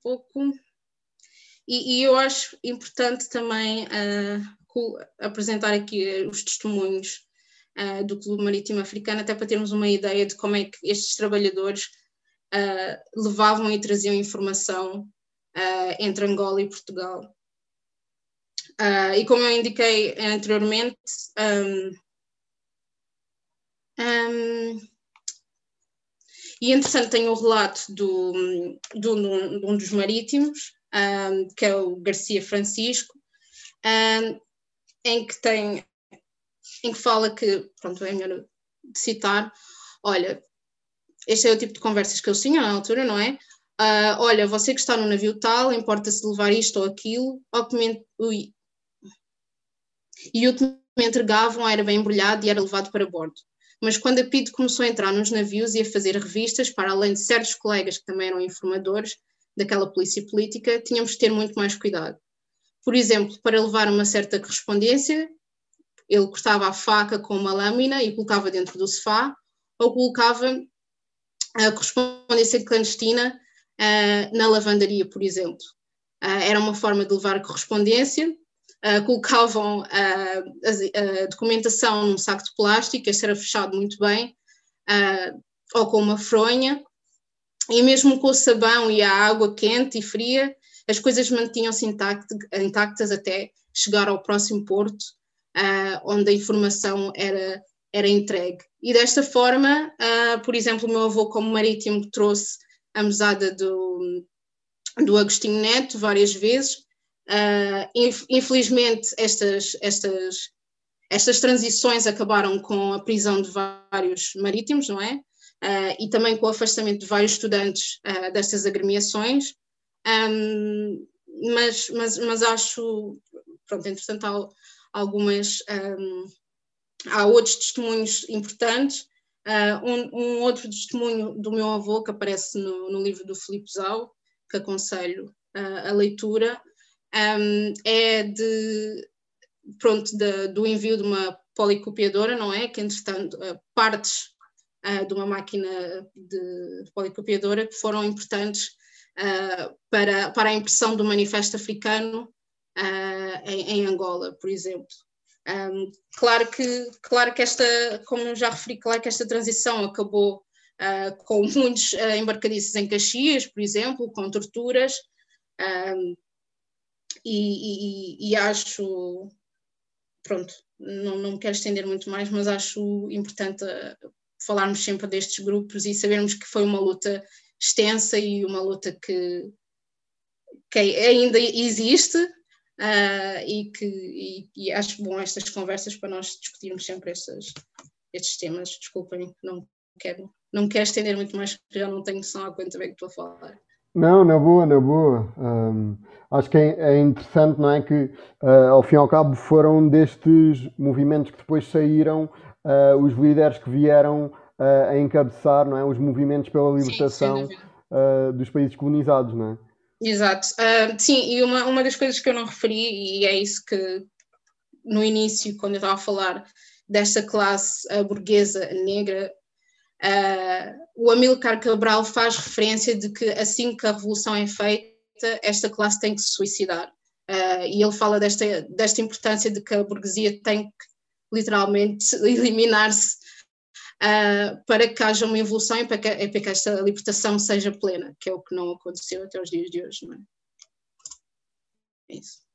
pouco. E, e eu acho importante também uh, apresentar aqui os testemunhos uh, do Clube Marítimo Africano, até para termos uma ideia de como é que estes trabalhadores uh, levavam e traziam informação entre Angola e Portugal. e como eu indiquei anteriormente, um, um, e entretanto tenho o relato do, do, de um dos marítimos, um, que é o Garcia Francisco, um, em que tem, em que fala que, pronto, é melhor citar, olha, este é o tipo de conversas que eles tinham na altura, não é? Uh, olha, você que está no navio tal, importa-se levar isto ou aquilo, ou e o que me entregavam era bem embrulhado e era levado para bordo. Mas quando a PID começou a entrar nos navios e a fazer revistas, para além de certos colegas que também eram informadores daquela polícia política, tínhamos de ter muito mais cuidado. Por exemplo, para levar uma certa correspondência, ele cortava a faca com uma lâmina e colocava dentro do sofá, ou colocava a correspondência clandestina uh, na lavandaria, por exemplo. Uh, era uma forma de levar correspondência. Uh, colocavam a, a, documentação num saco de plástico, este era fechado muito bem, ou com uma fronha, e mesmo com o sabão e a água quente e fria, as coisas mantinham-se intactas até chegar ao próximo porto, onde a informação era, era entregue. E desta forma, por exemplo, o meu avô, como marítimo, trouxe a mesada do, do Agostinho Neto várias vezes. Uh, infelizmente, estas, estas, estas transições acabaram com a prisão de vários marítimos, não é? Uh, e também com o afastamento de vários estudantes uh, destas agremiações. Um, mas, mas, mas acho, pronto, entretanto, há algumas, um, há outros testemunhos importantes. Uh, um, um, outro testemunho do meu avô que aparece no, no livro do Filipe Zau, que aconselho a leitura, um, é de, pronto, de, do envio de uma policopiadora, não é? Que, entretanto, uh, partes de uma máquina de policopiadora que foram importantes para, para a impressão do manifesto africano em, em Angola, por exemplo. Um, claro, que, claro que esta, como já referi, claro que esta transição acabou uh, com muitos uh, em Caxias, por exemplo, com torturas, um, e, e, e, acho, pronto, não, não me quero estender muito mais, mas acho importante uh, falarmos sempre destes grupos e sabermos que foi uma luta extensa e uma luta que, que ainda existe, uh, e que e, e, acho bom estas conversas para nós discutirmos sempre estes, estes temas. Desculpem, não quero, não quero estender muito mais, já não tenho noção há quanto bem que estou a falar. Não, na boa, na boa. Acho que é, é, interessante, não é? Que uh, ao fim e ao cabo foram destes movimentos que depois saíram uh, os líderes que vieram uh, a encabeçar, não é? Os movimentos pela libertação dos países colonizados, não é? Exato. Sim, e uma, uma das coisas que eu não referi, e é isso que no início, quando eu estava a falar desta classe burguesa negra, uh, o Amilcar Cabral faz referência de que assim que a revolução é feita, esta classe tem que se suicidar. e ele fala desta, desta importância de que a burguesia tem que literalmente eliminar-se uh, para que haja uma evolução e para que, para que, esta libertação seja plena, que é o que não aconteceu até os dias de hoje. Não é? é isso.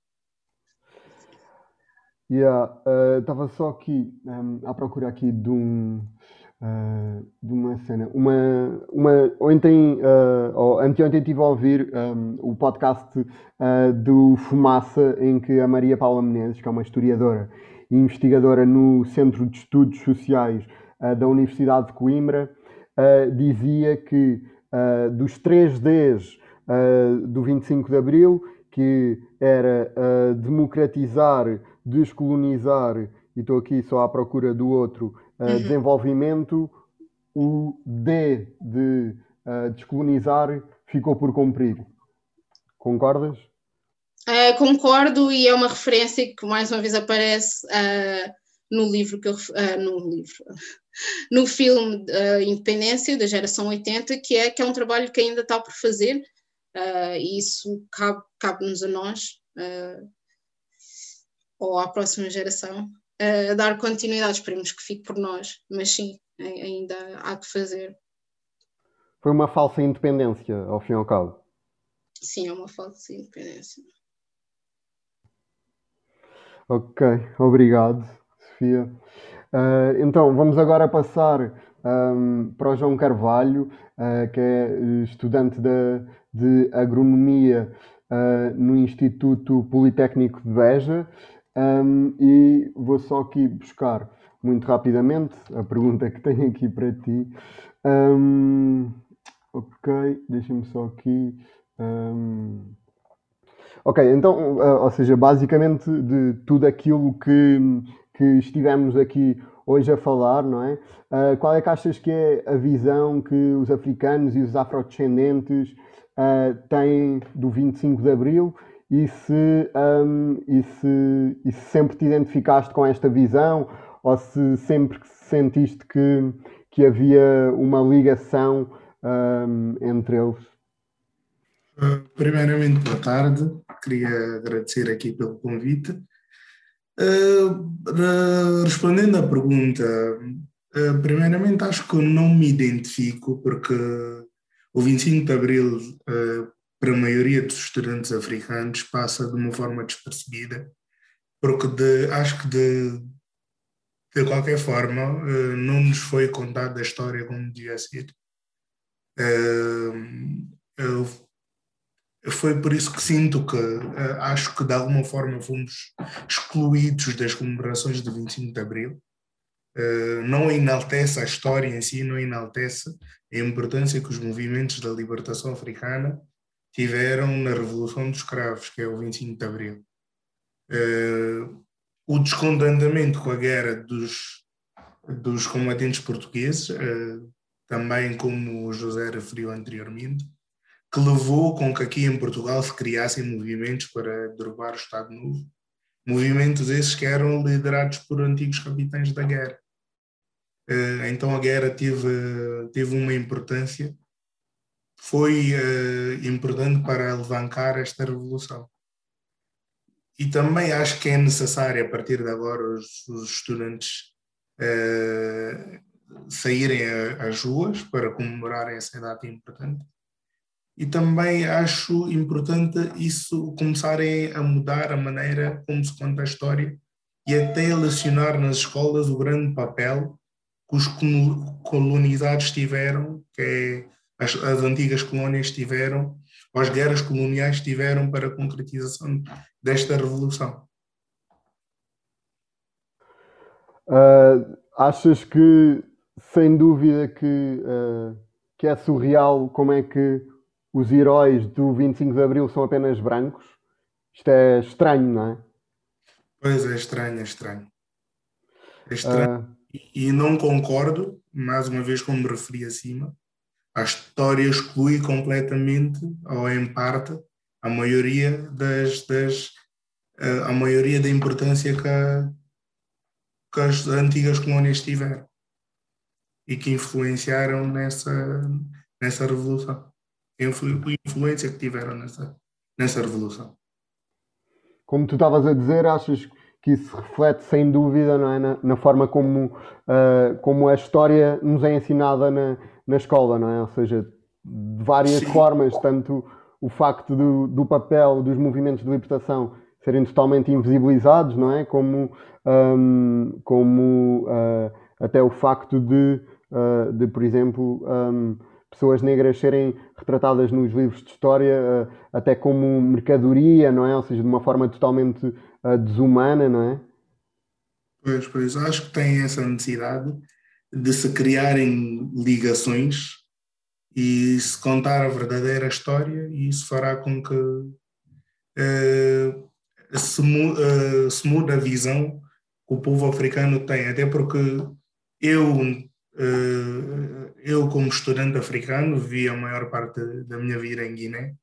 Yeah, estava uh, só aqui um, à procura aqui de um uh, de uma cena, uma, uma ontem uh, ou anteontem estive a ouvir um, o podcast uh, do Fumaça em que a Maria Paula Menezes, que é uma historiadora e investigadora no Centro de Estudos Sociais da Universidade de Coimbra, dizia que dos três Ds do 25 de Abril, que era democratizar, descolonizar, e estou aqui só à procura do outro, uhum. desenvolvimento, o D de descolonizar ficou por cumprir. Concordas? Uh, concordo e é uma referência que mais uma vez aparece uh, no livro que eu, uh, no livro no filme uh, Independência da geração 80 que é que é um trabalho que ainda está por fazer uh, e isso cabe, cabe-nos a nós ou à próxima geração a dar continuidade esperemos que fique por nós mas sim ainda há que fazer foi uma falsa independência ao fim e ao cabo sim é uma falsa independência Ok, obrigado. Sofia. Uh, então, vamos agora passar um, para o João Carvalho, uh, que é estudante de, de agronomia uh, no Instituto Politécnico de Beja. Um, e vou só aqui buscar muito rapidamente a pergunta que tenho aqui para ti. Um, ok, deixa-me só aqui. Um, ok, então, ou seja, basicamente de tudo aquilo que que estivemos aqui hoje a falar, não é? Uh, qual é que achas que é a visão que os africanos e os afrodescendentes uh, têm do 25 de Abril e se, um, e, se, e se sempre te identificaste com esta visão ou se sempre sentiste que, que havia uma ligação um, entre eles? Uh, primeiramente, boa tarde. Queria agradecer aqui pelo convite. Uh, respondendo à pergunta, uh, primeiramente acho que não me identifico porque o 25 de Abril, para a maioria dos estudantes africanos, passa de uma forma despercebida, porque de, acho que de, de qualquer forma não nos foi contada a história como devia ser. Eu foi por isso que sinto que uh, acho que de alguma forma fomos excluídos das comemorações do 25 de Abril. Não enaltece a história em si, não enaltece a importância que os movimentos da libertação africana tiveram na Revolução dos Escravos, que é o 25 de Abril. Uh, o descontentamento com a guerra dos, dos combatentes portugueses, também como o José referiu anteriormente, que levou com que aqui em Portugal se criassem movimentos para derrubar o Estado Novo, movimentos esses que eram liderados por antigos capitães da guerra. Eh, então a guerra teve, teve uma importância, foi eh, importante para alavancar esta revolução. E também acho que é necessário, a partir de agora, os, os estudantes uh, saírem às ruas para comemorarem essa data importante e também acho importante isso começarem a mudar a maneira como se conta a história e até lecionar nas escolas o grande papel que os colonizados tiveram, que é as, as antigas colónias tiveram, ou as guerras coloniais tiveram para a concretização desta revolução. Uh, achas que, sem dúvida, que, uh, que é surreal como é que os heróis do 25 de Abril são apenas brancos. Isto é estranho, não é? Pois é, estranho, é estranho. É estranho. Uh... E não concordo, mais uma vez, como me referi acima, a história exclui completamente, ou em parte, a maioria das, das a maioria da importância que, a, que as antigas colónias tiveram e que influenciaram nessa, nessa revolução a influência que tiveram nessa, nessa revolução. Como tu estavas a dizer, achas que isso reflete sem dúvida não é, na, na forma como, uh, como a história nos é ensinada na, na escola, não é? Ou seja, de várias Sim. formas, tanto o facto do, do papel dos movimentos de libertação serem totalmente invisibilizados, não é? Como, um, como uh, até o facto de, uh, de por exemplo, um, pessoas negras serem retratadas nos livros de história uh, até como mercadoria, não é? Ou seja, de uma forma totalmente desumana, não é? Pois, pois, acho que tem essa necessidade de se criarem ligações e se contar a verdadeira história e isso fará com que uh, se, se mude a visão que o povo africano tem, até porque eu eh, eu, como estudante africano, vi a maior parte da minha vida em Guiné.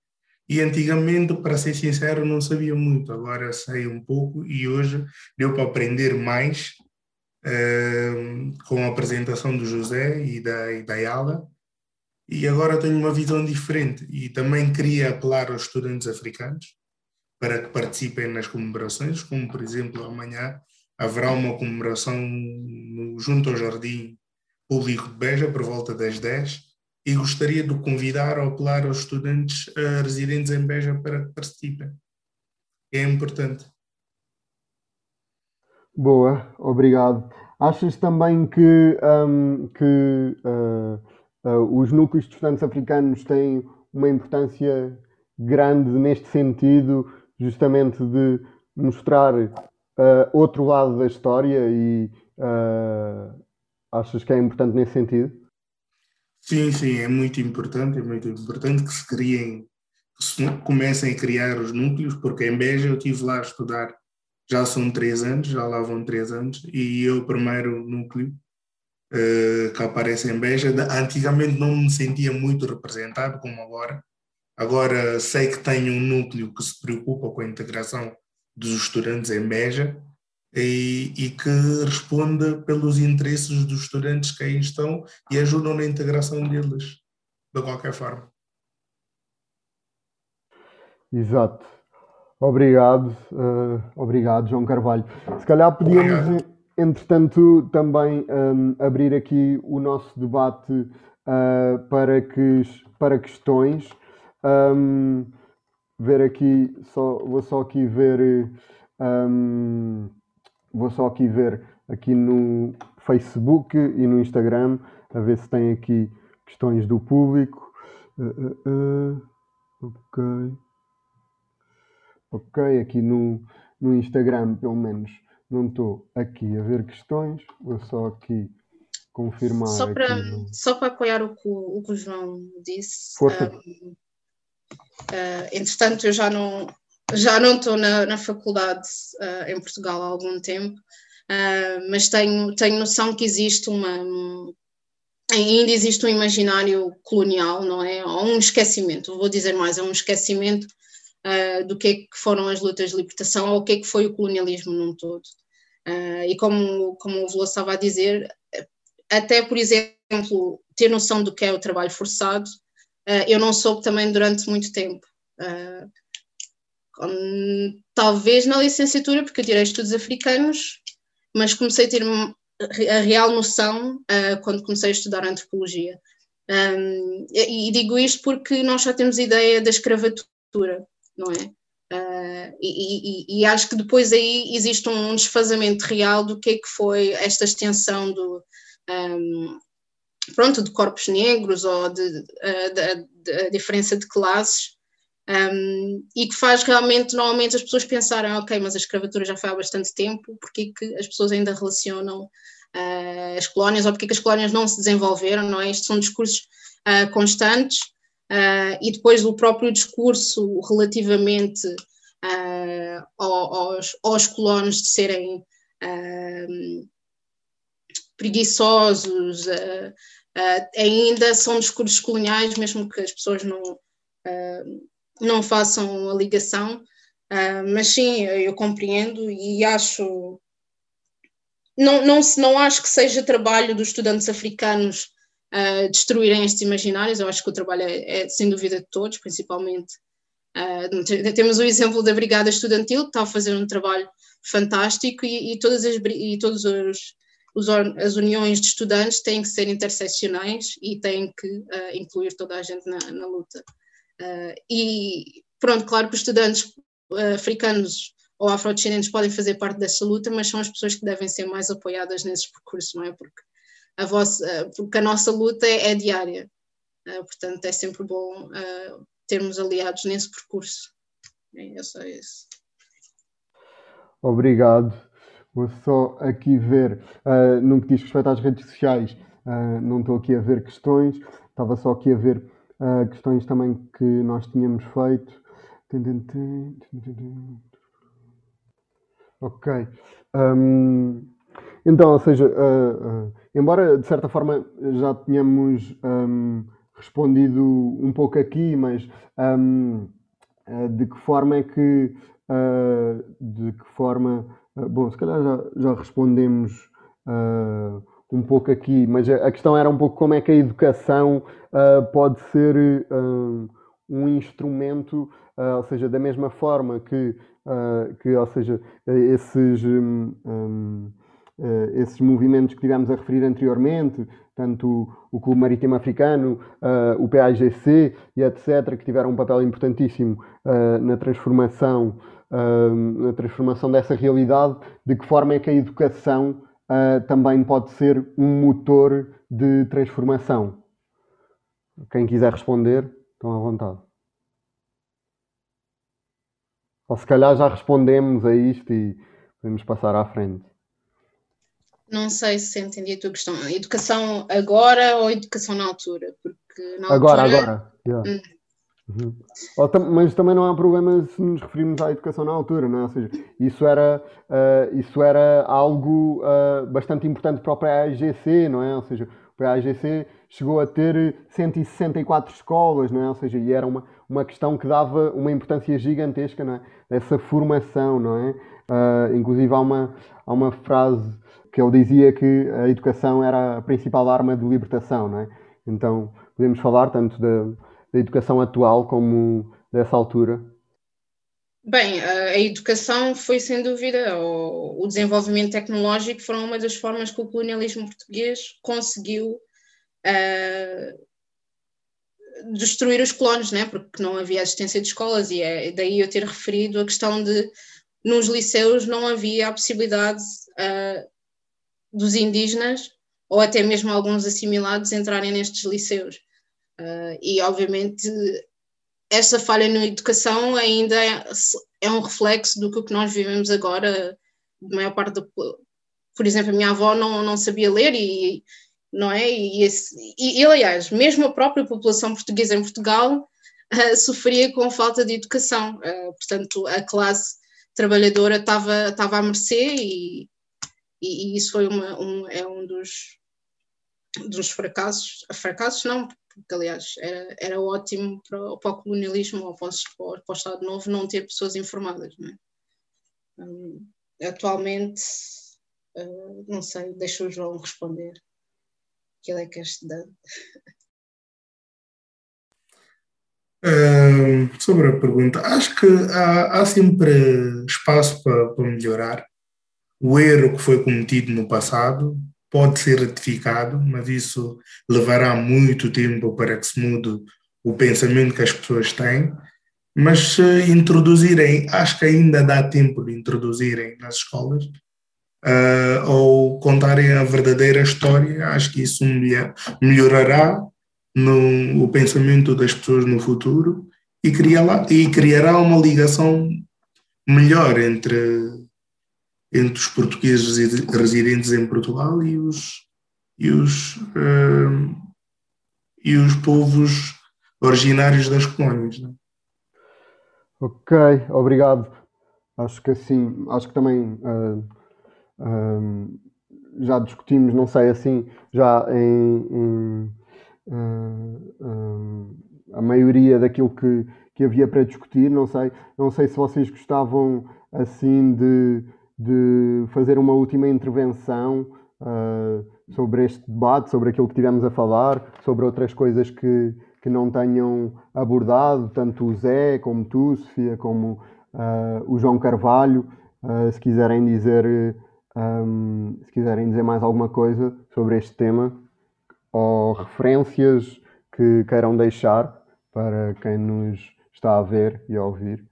E antigamente, para ser sincero, não sabia muito. Agora sei um pouco e hoje deu para aprender mais com a apresentação do José e da, e da Yala. E agora tenho uma visão diferente. E também queria apelar aos estudantes africanos para que participem nas comemorações, como por exemplo amanhã haverá uma comemoração no, junto ao jardim público de Beja por volta das 10 e gostaria de convidar ou apelar aos estudantes uh, residentes em Beja para que participem. É importante. Boa, obrigado. Achas também que, um, que uh, uh, os núcleos de estudantes africanos têm uma importância grande neste sentido, justamente de mostrar uh, outro lado da história e Achas que é importante nesse sentido? Sim, sim, é muito importante, é muito importante que se criem, que se comecem a criar os núcleos, porque em Beja eu estive lá a estudar já são três anos, já lá vão três anos, e o primeiro núcleo uh, que aparece em Beja. Antigamente não me sentia muito representado como agora. Agora sei que tenho um núcleo que se preocupa com a integração dos estudantes em Beja e, e, que responde pelos interesses dos estudantes que aí estão e ajudam na integração deles, de qualquer forma. Exato. Obrigado, uh, obrigado, João Carvalho. Se calhar podíamos, obrigado. entretanto, também um, abrir aqui o nosso debate uh, para, que, para questões. Um, ver aqui, só, vou só aqui ver, um, vou só aqui ver aqui no Facebook e no Instagram, a ver se tem aqui questões do público. Uh, ok. Ok, aqui no, no Instagram, pelo menos, não estou aqui a ver questões, vou só aqui confirmar. Só para, no... só para apoiar o que o, que o João disse. Força. Um, uh, entretanto, eu já não já não estou na, na faculdade uh, em Portugal há algum tempo, uh, mas tenho, tenho noção que existe uma. Um, ainda existe um imaginário colonial, não é? Ou um esquecimento, vou dizer mais, é um esquecimento uh, do que é que foram as lutas de libertação ou o que é que foi o colonialismo num todo. Uh, e como, como o Veloso estava a dizer, até, por exemplo, ter noção do que é o trabalho forçado, uh, eu não soube também durante muito tempo. Um, talvez na licenciatura, porque eu tirei estudos africanos, mas comecei a ter a real noção uh, quando comecei a estudar antropologia. Um, e, digo isto porque nós já temos ideia da escravatura, não é? Uh, e, e, e, acho que depois aí existe um desfazamento real do que é que foi esta extensão do, um, pronto, de corpos negros ou de, de, diferença de classes um, e que faz realmente normalmente as pessoas pensarem ok, mas a escravatura já foi há bastante tempo, porque que as pessoas ainda relacionam uh, as colónias ou porque que as colónias não se desenvolveram, não é? Estes são discursos uh, constantes uh, e depois o próprio discurso relativamente uh, aos, aos colonos de serem uh, preguiçosos, ainda são discursos coloniais, mesmo que as pessoas não, não façam a ligação. mas sim, eu compreendo e acho não, não, não acho que seja trabalho dos estudantes africanos uh, destruírem estes imaginários. Eu acho que o trabalho é, é sem dúvida de todos, principalmente. Uh, temos o exemplo da Brigada Estudantil, que está a fazer um trabalho fantástico e, e todas as, e todos os, os, as uniões de estudantes têm que ser interseccionais e têm que uh, incluir toda a gente na, na luta. E pronto, claro que os estudantes africanos ou afrodescendentes podem fazer parte dessa luta, mas são as pessoas que devem ser mais apoiadas nesses percursos, não é? Porque a vossa, porque a nossa luta é, é diária. Uh, portanto, é sempre bom uh, termos aliados nesse percurso. É só isso. Obrigado. Vou só aqui ver, uh, no que diz respeito às redes sociais, não estou aqui a ver questões, estava só aqui a ver questões também que nós tínhamos feito. Ok. Um, então, ou seja, uh, uh, embora de certa forma já tenhamos um, respondido um pouco aqui, mas um, uh, de que forma é que de que forma bom, se calhar já, já respondemos um pouco aqui, mas a, questão era um pouco como é que a educação pode ser um instrumento, ou seja, da mesma forma que, que ou seja, esses um, uh, esses movimentos que tivemos a referir anteriormente, tanto o, o Clube Marítimo Africano, uh, o PAGC e etc., que tiveram um papel importantíssimo uh, na transformação na transformação dessa realidade, de que forma é que a educação também pode ser um motor de transformação? Quem quiser responder, estão à vontade. Ou se calhar já respondemos a isto e podemos passar à frente. Não sei se entendi a tua questão. Educação agora ou educação na altura? Porque na agora, altura... agora. Yeah. Hum. Uhum. Mas também não há problema se nos referirmos à educação na altura, não é? Ou seja, isso era, uh, isso era algo uh, bastante importante para o PAGC, não é? Ou seja, o PAGC chegou a ter 164 escolas, não é? Ou seja, e era uma, uma questão que dava uma importância gigantesca, não é? Dessa formação, não é? Uh, inclusive há uma, há uma frase que ele dizia que a educação era a principal arma de libertação, não é? Então podemos falar tanto da da educação atual como dessa altura? Bem, a educação foi sem dúvida, o desenvolvimento tecnológico foram uma das formas que o colonialismo português conseguiu uh, destruir os colonos, né? porque não havia existência de escolas, e é daí eu ter referido a questão de nos liceus não havia a possibilidade uh, dos indígenas ou até mesmo alguns assimilados entrarem nestes liceus. Uh, e, obviamente, essa falha na educação ainda é, é, um reflexo do que nós vivemos agora. A maior parte do, por exemplo, a minha avó não, não sabia ler e não é e, esse, e, e aliás mesmo a própria população portuguesa em Portugal uh, sofria com falta de educação uh, portanto a classe trabalhadora estava estava à mercê e, e, isso foi uma, um, é um dos dos fracassos fracassos não porque aliás era, era ótimo para, para o colonialismo ou para, para, o Estado Novo não ter pessoas informadas. É? um, atualmente, uh, não sei, deixa o João responder, que ele é que é estudante. Uh, sobre a pergunta, acho que há, há sempre espaço para, para melhorar. O erro que foi cometido no passado pode ser retificado, mas isso levará muito tempo para que se mude o pensamento que as pessoas têm. Mas se introduzirem, acho que ainda dá tempo de introduzirem nas escolas, uh, ou contarem a verdadeira história, acho que isso melhorará no, o pensamento das pessoas no futuro e, e criará uma ligação melhor entre entre os portugueses residentes em Portugal e os, e os, uh, e os povos originários das colónias. Né? Ok, obrigado. Acho que assim, acho que também uh, já discutimos, não sei assim, já em, em a maioria daquilo que, que havia para discutir, não sei, não sei se vocês gostavam assim de de fazer uma última intervenção uh, sobre este debate, sobre aquilo que tivemos a falar, sobre outras coisas que, que não tenham abordado, tanto o Zé, como tu, Sofia, como uh, o João Carvalho, uh, se quiserem dizer um, se quiserem dizer mais alguma coisa sobre este tema ou referências que queiram deixar para quem nos está a ver e a ouvir.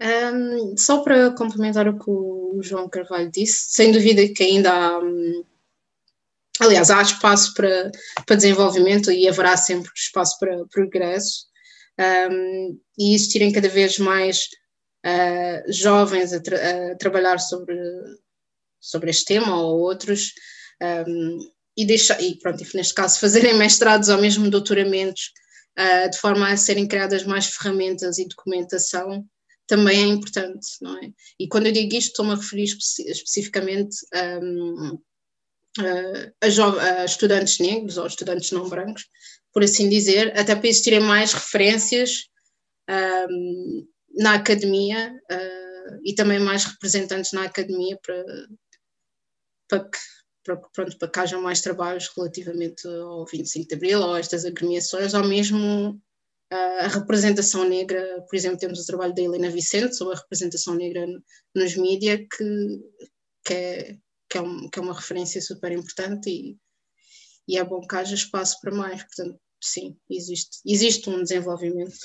Um, só para complementar o que o João Carvalho disse, sem dúvida que ainda há, um, aliás, há espaço para, para desenvolvimento e haverá sempre espaço para progresso. Um, e existirem cada vez mais uh, jovens a, tra a, trabalhar sobre, sobre este tema ou outros e, deixar, e pronto, neste caso fazerem mestrados ou mesmo doutoramentos uh, de forma a serem criadas mais ferramentas e documentação também é importante, não é? E quando eu digo isto, estou-me a referir espe especificamente um, a, a, estudantes negros ou estudantes não brancos, por assim dizer, até para existirem mais referências um, na academia uh, e também mais representantes na academia para, para que pronto, para que haja mais trabalhos relativamente ao 25 de Abril ou a estas agremiações, ou mesmo a representação negra, por exemplo, temos o trabalho da Helena Vicente sobre a representação negra nos mídias, que, que, é, que, é um, que é uma referência super importante e, e é bom que haja espaço para mais. Portanto, sim, existe, existe um desenvolvimento.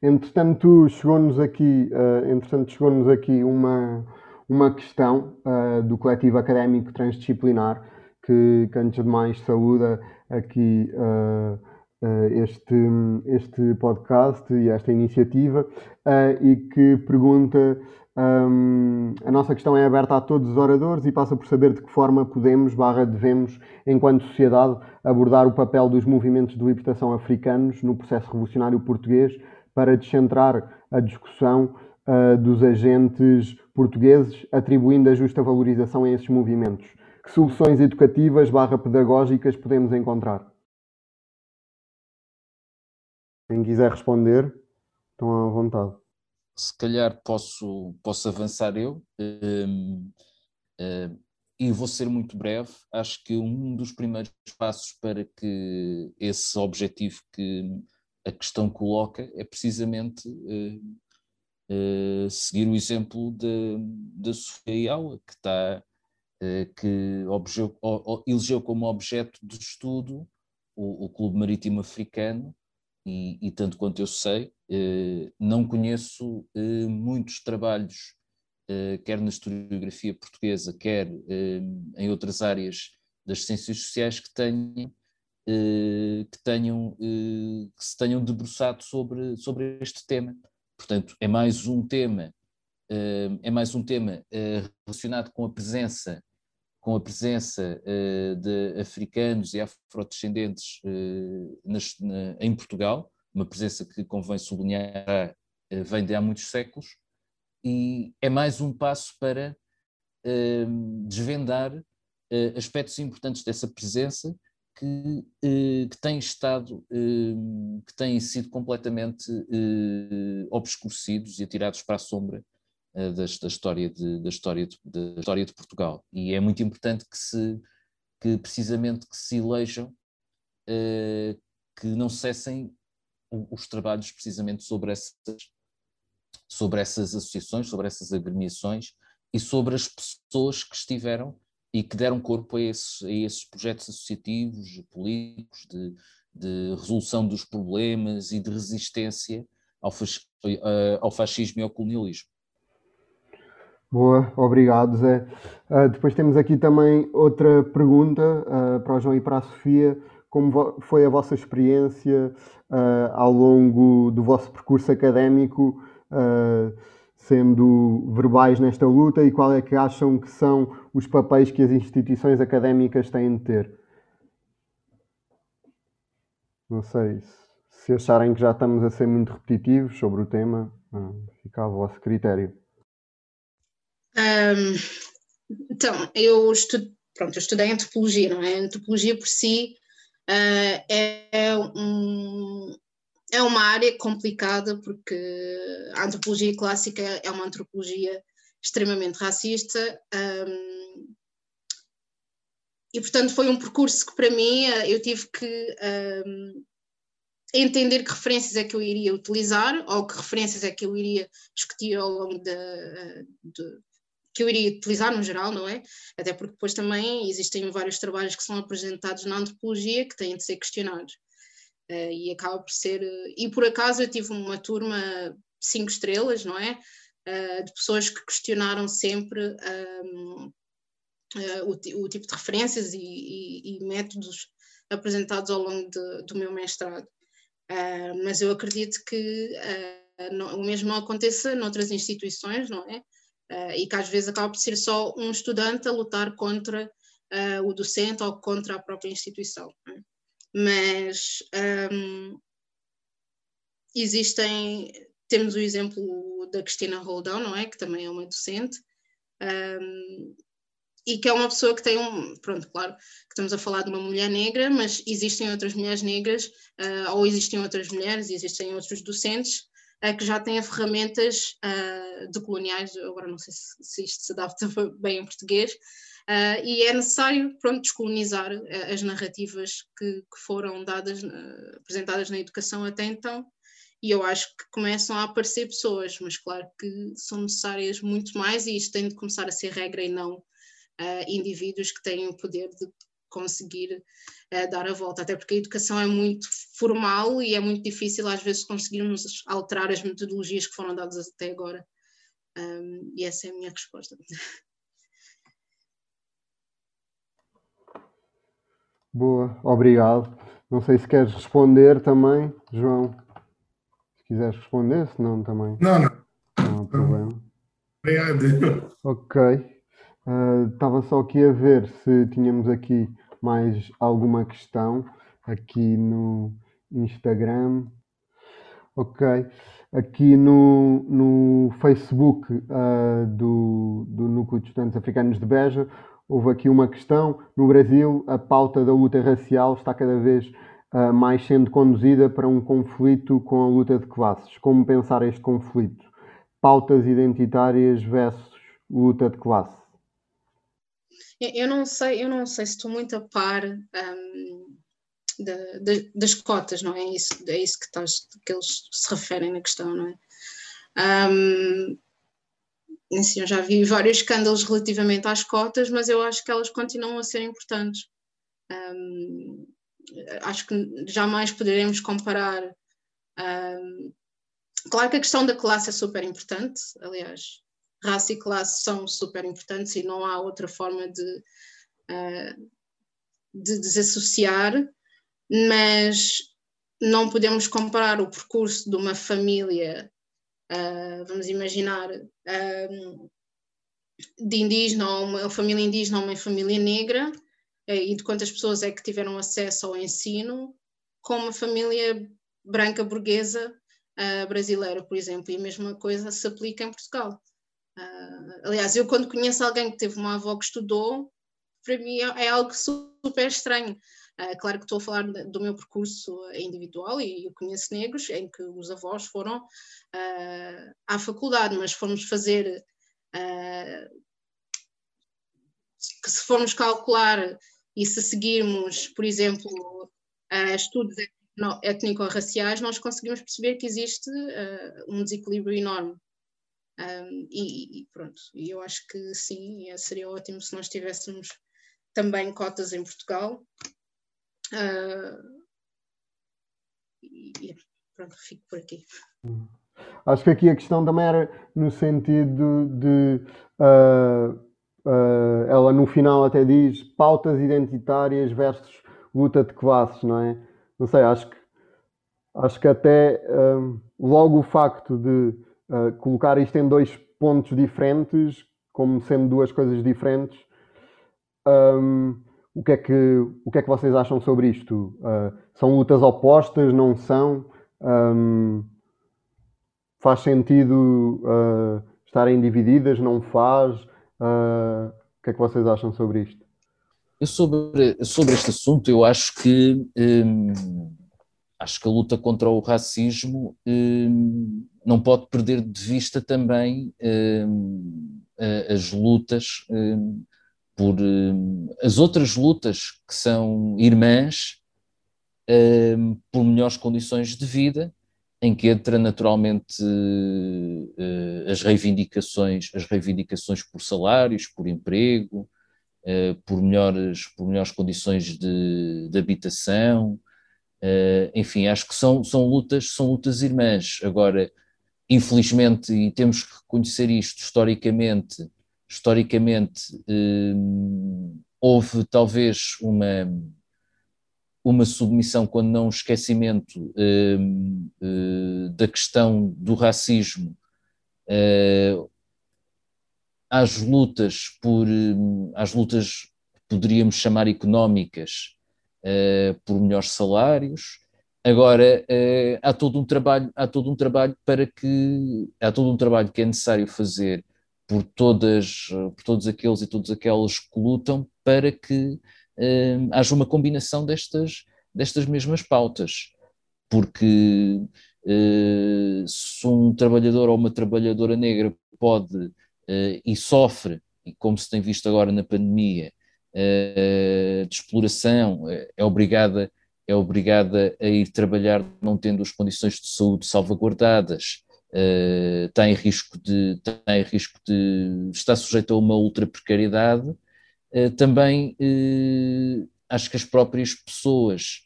Entretanto, chegou-nos aqui, uh, entretanto, chegou-nos aqui uma, uma questão uh, do coletivo académico transdisciplinar que, que antes de mais saúda aqui uh, uh, este, este podcast e esta iniciativa uh, e que pergunta Um, a nossa questão é aberta a todos os oradores e passa por saber de que forma podemos, barra devemos, enquanto sociedade, abordar o papel dos movimentos de libertação africanos no processo revolucionário português para descentrar a discussão uh, dos agentes portugueses, atribuindo a justa valorização a esses movimentos. Que soluções educativas, barra pedagógicas podemos encontrar? Quem quiser responder, estão à vontade se calhar posso, posso avançar eu, um, um, e vou ser muito breve. Acho que um dos primeiros passos para que esse objetivo que a questão coloca é precisamente uh, uh, seguir o exemplo da Sofia Iala, que está que obje, elegeu como objeto de estudo o, o Clube Marítimo Africano e, e, tanto quanto eu sei, eh, não conheço eh, muitos trabalhos, eh, quer na historiografia portuguesa, quer em outras áreas das ciências sociais, que tenham, que, tenham, que se tenham debruçado sobre, sobre este tema. Portanto, é mais um tema, é mais um tema relacionado com a presença com a presença uh, de africanos e afrodescendentes uh, nas, na, em Portugal, uma presença que convém sublinhar uh, vem de há muitos séculos, e é mais um passo para desvendar aspectos importantes dessa presença que, que têm estado, que têm sido completamente obscurecidos e atirados para a sombra eh, da, da, história de, da, história de, da história de Portugal. E é muito importante que se que precisamente que se elejam uh, que não cessem os trabalhos precisamente sobre essas, sobre essas associações, sobre essas agremiações e sobre as pessoas que estiveram e que deram corpo a esses, a esses projetos associativos, políticos, de, de resolução dos problemas e de resistência ao, eh, ao fascismo e ao colonialismo. Boa, obrigado Zé. Uh, depois temos aqui também outra pergunta uh, para o João e para a Sofia. Como foi a vossa experiência uh, ao longo do vosso percurso académico, sendo verbais nesta luta, e qual é que acham que são os papéis que as instituições académicas têm de ter? Não sei, se acharem que já estamos a ser muito repetitivos sobre o tema, fica a vosso critério. Um, então, eu, estudo, pronto, eu estudei antropologia, não é? Antropologia por si uh, é, um, é uma área complicada porque a antropologia clássica é uma antropologia extremamente racista. Um, e, portanto, foi um percurso que, para mim, eu tive que um, entender que referências é que eu iria utilizar ou que referências é que eu iria discutir ao longo de, de, que eu iria utilizar no geral, não é? Até porque depois também existem vários trabalhos que são apresentados na antropologia que têm de ser questionados. Uh, e acaba por ser. Uh, e por acaso eu tive uma turma cinco estrelas, não é? Uh, de pessoas que questionaram sempre um, o, o, tipo de referências e, e, e métodos apresentados ao longo de, do meu mestrado. mas eu acredito que não, o mesmo aconteça noutras instituições, não é? Uh, e que às vezes acaba por ser só um estudante a lutar contra uh, o docente ou contra a própria instituição. É? Mas um, existem, temos o exemplo da Cristina Roldão, não é? Que também é uma docente. Um, e que é uma pessoa que tem um, pronto, claro, que estamos a falar de uma mulher negra, mas existem outras mulheres negras, uh, ou existem outras mulheres, existem outros docentes que já têm ferramentas uh, decoloniais, agora não sei se, se, isto se adapta bem em português, uh, e é necessário, pronto, descolonizar as narrativas que, que foram dadas, apresentadas na educação até então, e eu acho que começam a aparecer pessoas, mas claro que são necessárias muito mais e isto tem de começar a ser regra e não uh, indivíduos que têm o poder de conseguir uh, dar a volta, até porque a educação é muito formal e é muito difícil às vezes conseguirmos alterar as metodologias que foram dadas até agora. Um, e essa é a minha resposta. Boa, obrigado. Não sei se queres responder também, João. Se quiseres responder, se não também. Não, não. Não há problema. Obrigado. Ok. Estava uh, só aqui a ver se tínhamos aqui mais alguma questão aqui no Instagram. Ok. Aqui no, no Facebook uh, do, do Núcleo de Estudantes Africanos de Beja, houve aqui uma questão. No Brasil, a pauta da luta racial está cada vez uh, mais sendo conduzida para um conflito com a luta de classes. Como pensar este conflito? Pautas identitárias versus luta de classe. Eu não sei, eu não sei se estou muito a par um, da, da, das cotas, não é? É isso, é isso que, que eles se referem na questão, não é? Um, assim, eu já vi vários escândalos relativamente às cotas, mas eu acho que elas continuam a ser importantes. Um, acho que jamais poderemos comparar. Um, claro que a questão da classe é super importante, aliás, raça e classe são super importantes e não há outra forma de, uh, de desassociar, mas não podemos comparar o percurso de uma família, uh, vamos imaginar, um, de indígena, uma família indígena ou uma família negra, e de quantas pessoas é que tiveram acesso ao ensino, com uma família branca burguesa uh, brasileira, por exemplo, e a mesma coisa se aplica em Portugal. Uh, aliás, eu quando conheço alguém que teve uma avó que estudou, para mim é, é algo super estranho. Uh, claro que estou a falar do meu percurso individual e eu conheço negros em que os avós foram uh, à faculdade, mas formos fazer que se formos calcular e se seguirmos, por exemplo, estudos étnico-raciais, nós conseguimos perceber que existe um desequilíbrio enorme. Um, e, e, pronto, e eu acho que sim, seria ótimo se nós tivéssemos também cotas em Portugal. Uh, e pronto, fico por aqui. Acho que aqui a questão também era no sentido de uh, uh, ela no final até diz pautas identitárias versus luta de classes, não é? Não sei, acho que acho que até logo o facto de uh, colocar isto em dois pontos diferentes, como sendo duas coisas diferentes. Um, o, que é que, o que é que vocês acham sobre isto? Uh, são lutas opostas? Não são? Um, faz sentido uh, estarem divididas? Não faz? o que é que vocês acham sobre isto? Eu sobre, sobre este assunto, eu acho que um, acho que a luta contra o racismo hum, não pode perder de vista também hum, as lutas hum, por as outras lutas que são irmãs por melhores condições de vida, em que entra naturalmente eh, as reivindicações, as reivindicações por salários, por emprego, eh, por melhores, por melhores condições de, de habitação, Uh, enfim, acho que são, são lutas, são lutas irmãs. Agora, infelizmente, e temos que reconhecer isto historicamente, historicamente uh, houve talvez uma, uma submissão, quando não um esquecimento uh, da questão do racismo às lutas por às lutas poderíamos chamar económicas por melhores salários. Agora, uh, há todo um trabalho, há todo um trabalho para que, há todo um trabalho que é necessário fazer por todas, por todos aqueles e todas aquelas que lutam para que uh, haja uma combinação destas, destas mesmas pautas, porque se um trabalhador ou uma trabalhadora negra pode e sofre, e como se tem visto agora na pandemia, de exploração, eh, é obrigada, é obrigada a ir trabalhar não tendo as condições de saúde salvaguardadas, uh, está, em risco de, está em risco de estar sujeita a uma ultra precariedade, também acho que as próprias pessoas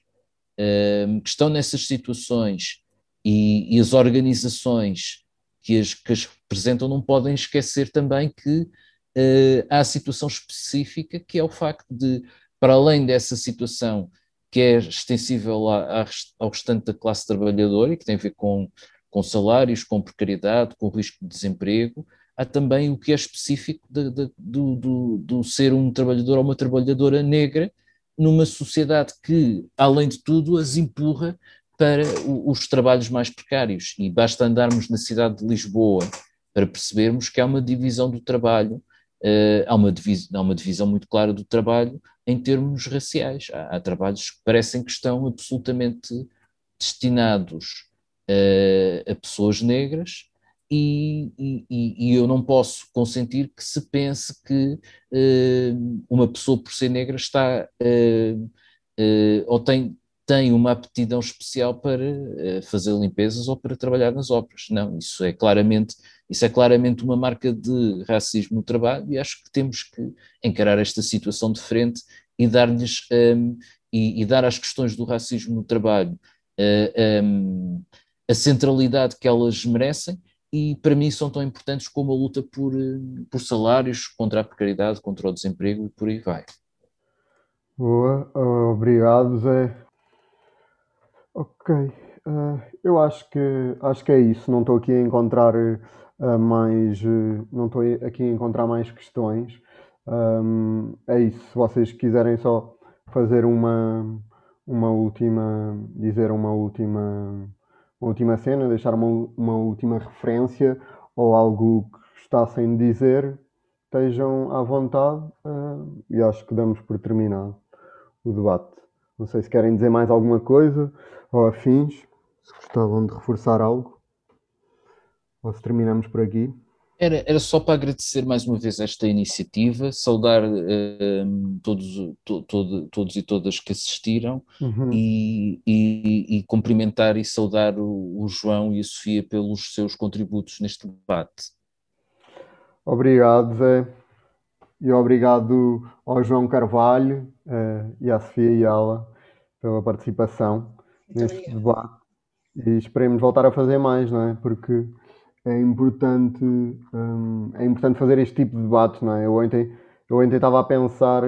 que estão nessas situações e, e as organizações que as, que as representam não podem esquecer também que uh, a situação específica que é o facto de, para além dessa situação que é extensível à, ao restante da classe trabalhadora e que tem a ver com, com salários, com precariedade, com risco de desemprego, há também o que é específico de, de, do, do, do ser um trabalhador ou uma trabalhadora negra numa sociedade que, além de tudo, as empurra para os trabalhos mais precários. E basta andarmos na cidade de Lisboa para percebermos que há uma divisão do trabalho, uh, há, uma divisão, há uma divisão muito clara do trabalho em termos raciais. Há, há trabalhos que parecem que estão absolutamente destinados uh, a pessoas negras e, e, e, eu não posso consentir que se pense que uh, uma pessoa por ser negra está ou tem, tem uma aptidão especial para fazer limpezas ou para trabalhar nas obras. Não, isso é claramente isso é claramente uma marca de racismo no trabalho e acho que temos que encarar esta situação de frente e dar-lhes um, e, e, dar às questões do racismo no trabalho um, a centralidade que elas merecem e para mim são tão importantes como a luta por, eh, por salários, contra a precariedade, contra o desemprego e por aí vai. Boa, obrigado Zé. Ok, uh, eu acho que, acho que é isso, não estou aqui a encontrar uh, mais, uh, não estou aqui a encontrar mais questões. Um, é isso, se vocês quiserem só fazer uma, uma última, dizer uma última uma última cena, deixar uma, uma última referência ou algo que gostassem de dizer, estejam à vontade e acho que damos por terminado o debate. Não sei se querem dizer mais alguma coisa ou afins, se gostavam de reforçar algo, ou se terminamos por aqui. Era, era só para agradecer mais uma vez esta iniciativa, saudar uh, todos, to, todo, todos e todas que assistiram uhum. e, e, e, cumprimentar e saudar o, o, João e a Sofia pelos seus contributos neste debate. Obrigado, Zé. E obrigado ao João Carvalho uh, e à Sofia Yala pela participação Muito neste obrigado. debate. E esperemos voltar a fazer mais, não é? Porque é importante, hum, é importante fazer este tipo de debates, não é? Eu ontem, eu ontem estava a pensar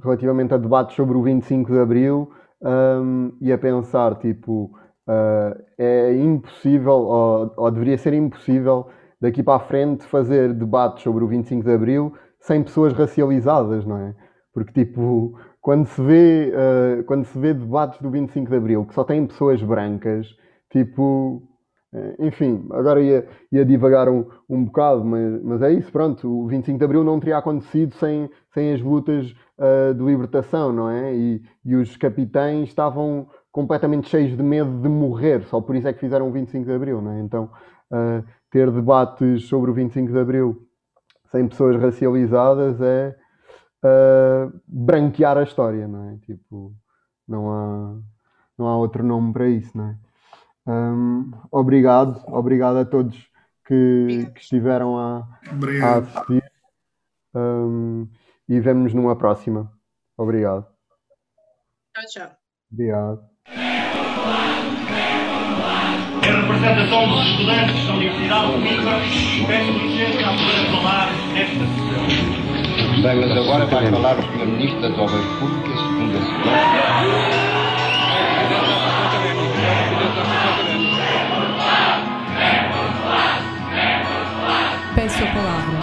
relativamente a debates sobre o 25 de Abril hum, e a pensar, tipo, uh, é impossível, ou, ou, deveria ser impossível, daqui para a frente fazer debates sobre o 25 de Abril sem pessoas racializadas, não é? Porque, tipo, quando se vê, uh, quando se vê debates do 25 de Abril que só têm pessoas brancas, tipo eh, enfim, agora ia, ia divagar um, um bocado, mas, mas é isso, pronto. O 25 de Abril não teria acontecido sem, sem as lutas uh, de libertação, não é? E, e os capitães estavam completamente cheios de medo de morrer, só por isso é que fizeram o 25 de Abril, não é? Então, uh, ter debates sobre o 25 de Abril sem pessoas racializadas é uh, branquear a história, não é? Tipo, não há, não há outro nome para isso, não é? Um, obrigado, obrigado a todos que, que estiveram a, a assistir. Um, e vemo-nos numa próxima. Obrigado. Tchau, tchau. Obrigado. Representação dos estudantes da Universidade de Coimbra, peço licença a poder falar. Bem, mas agora vai falar o Sr. Ministro das Obras Públicas, segundo a seguinte. Peço a palavra.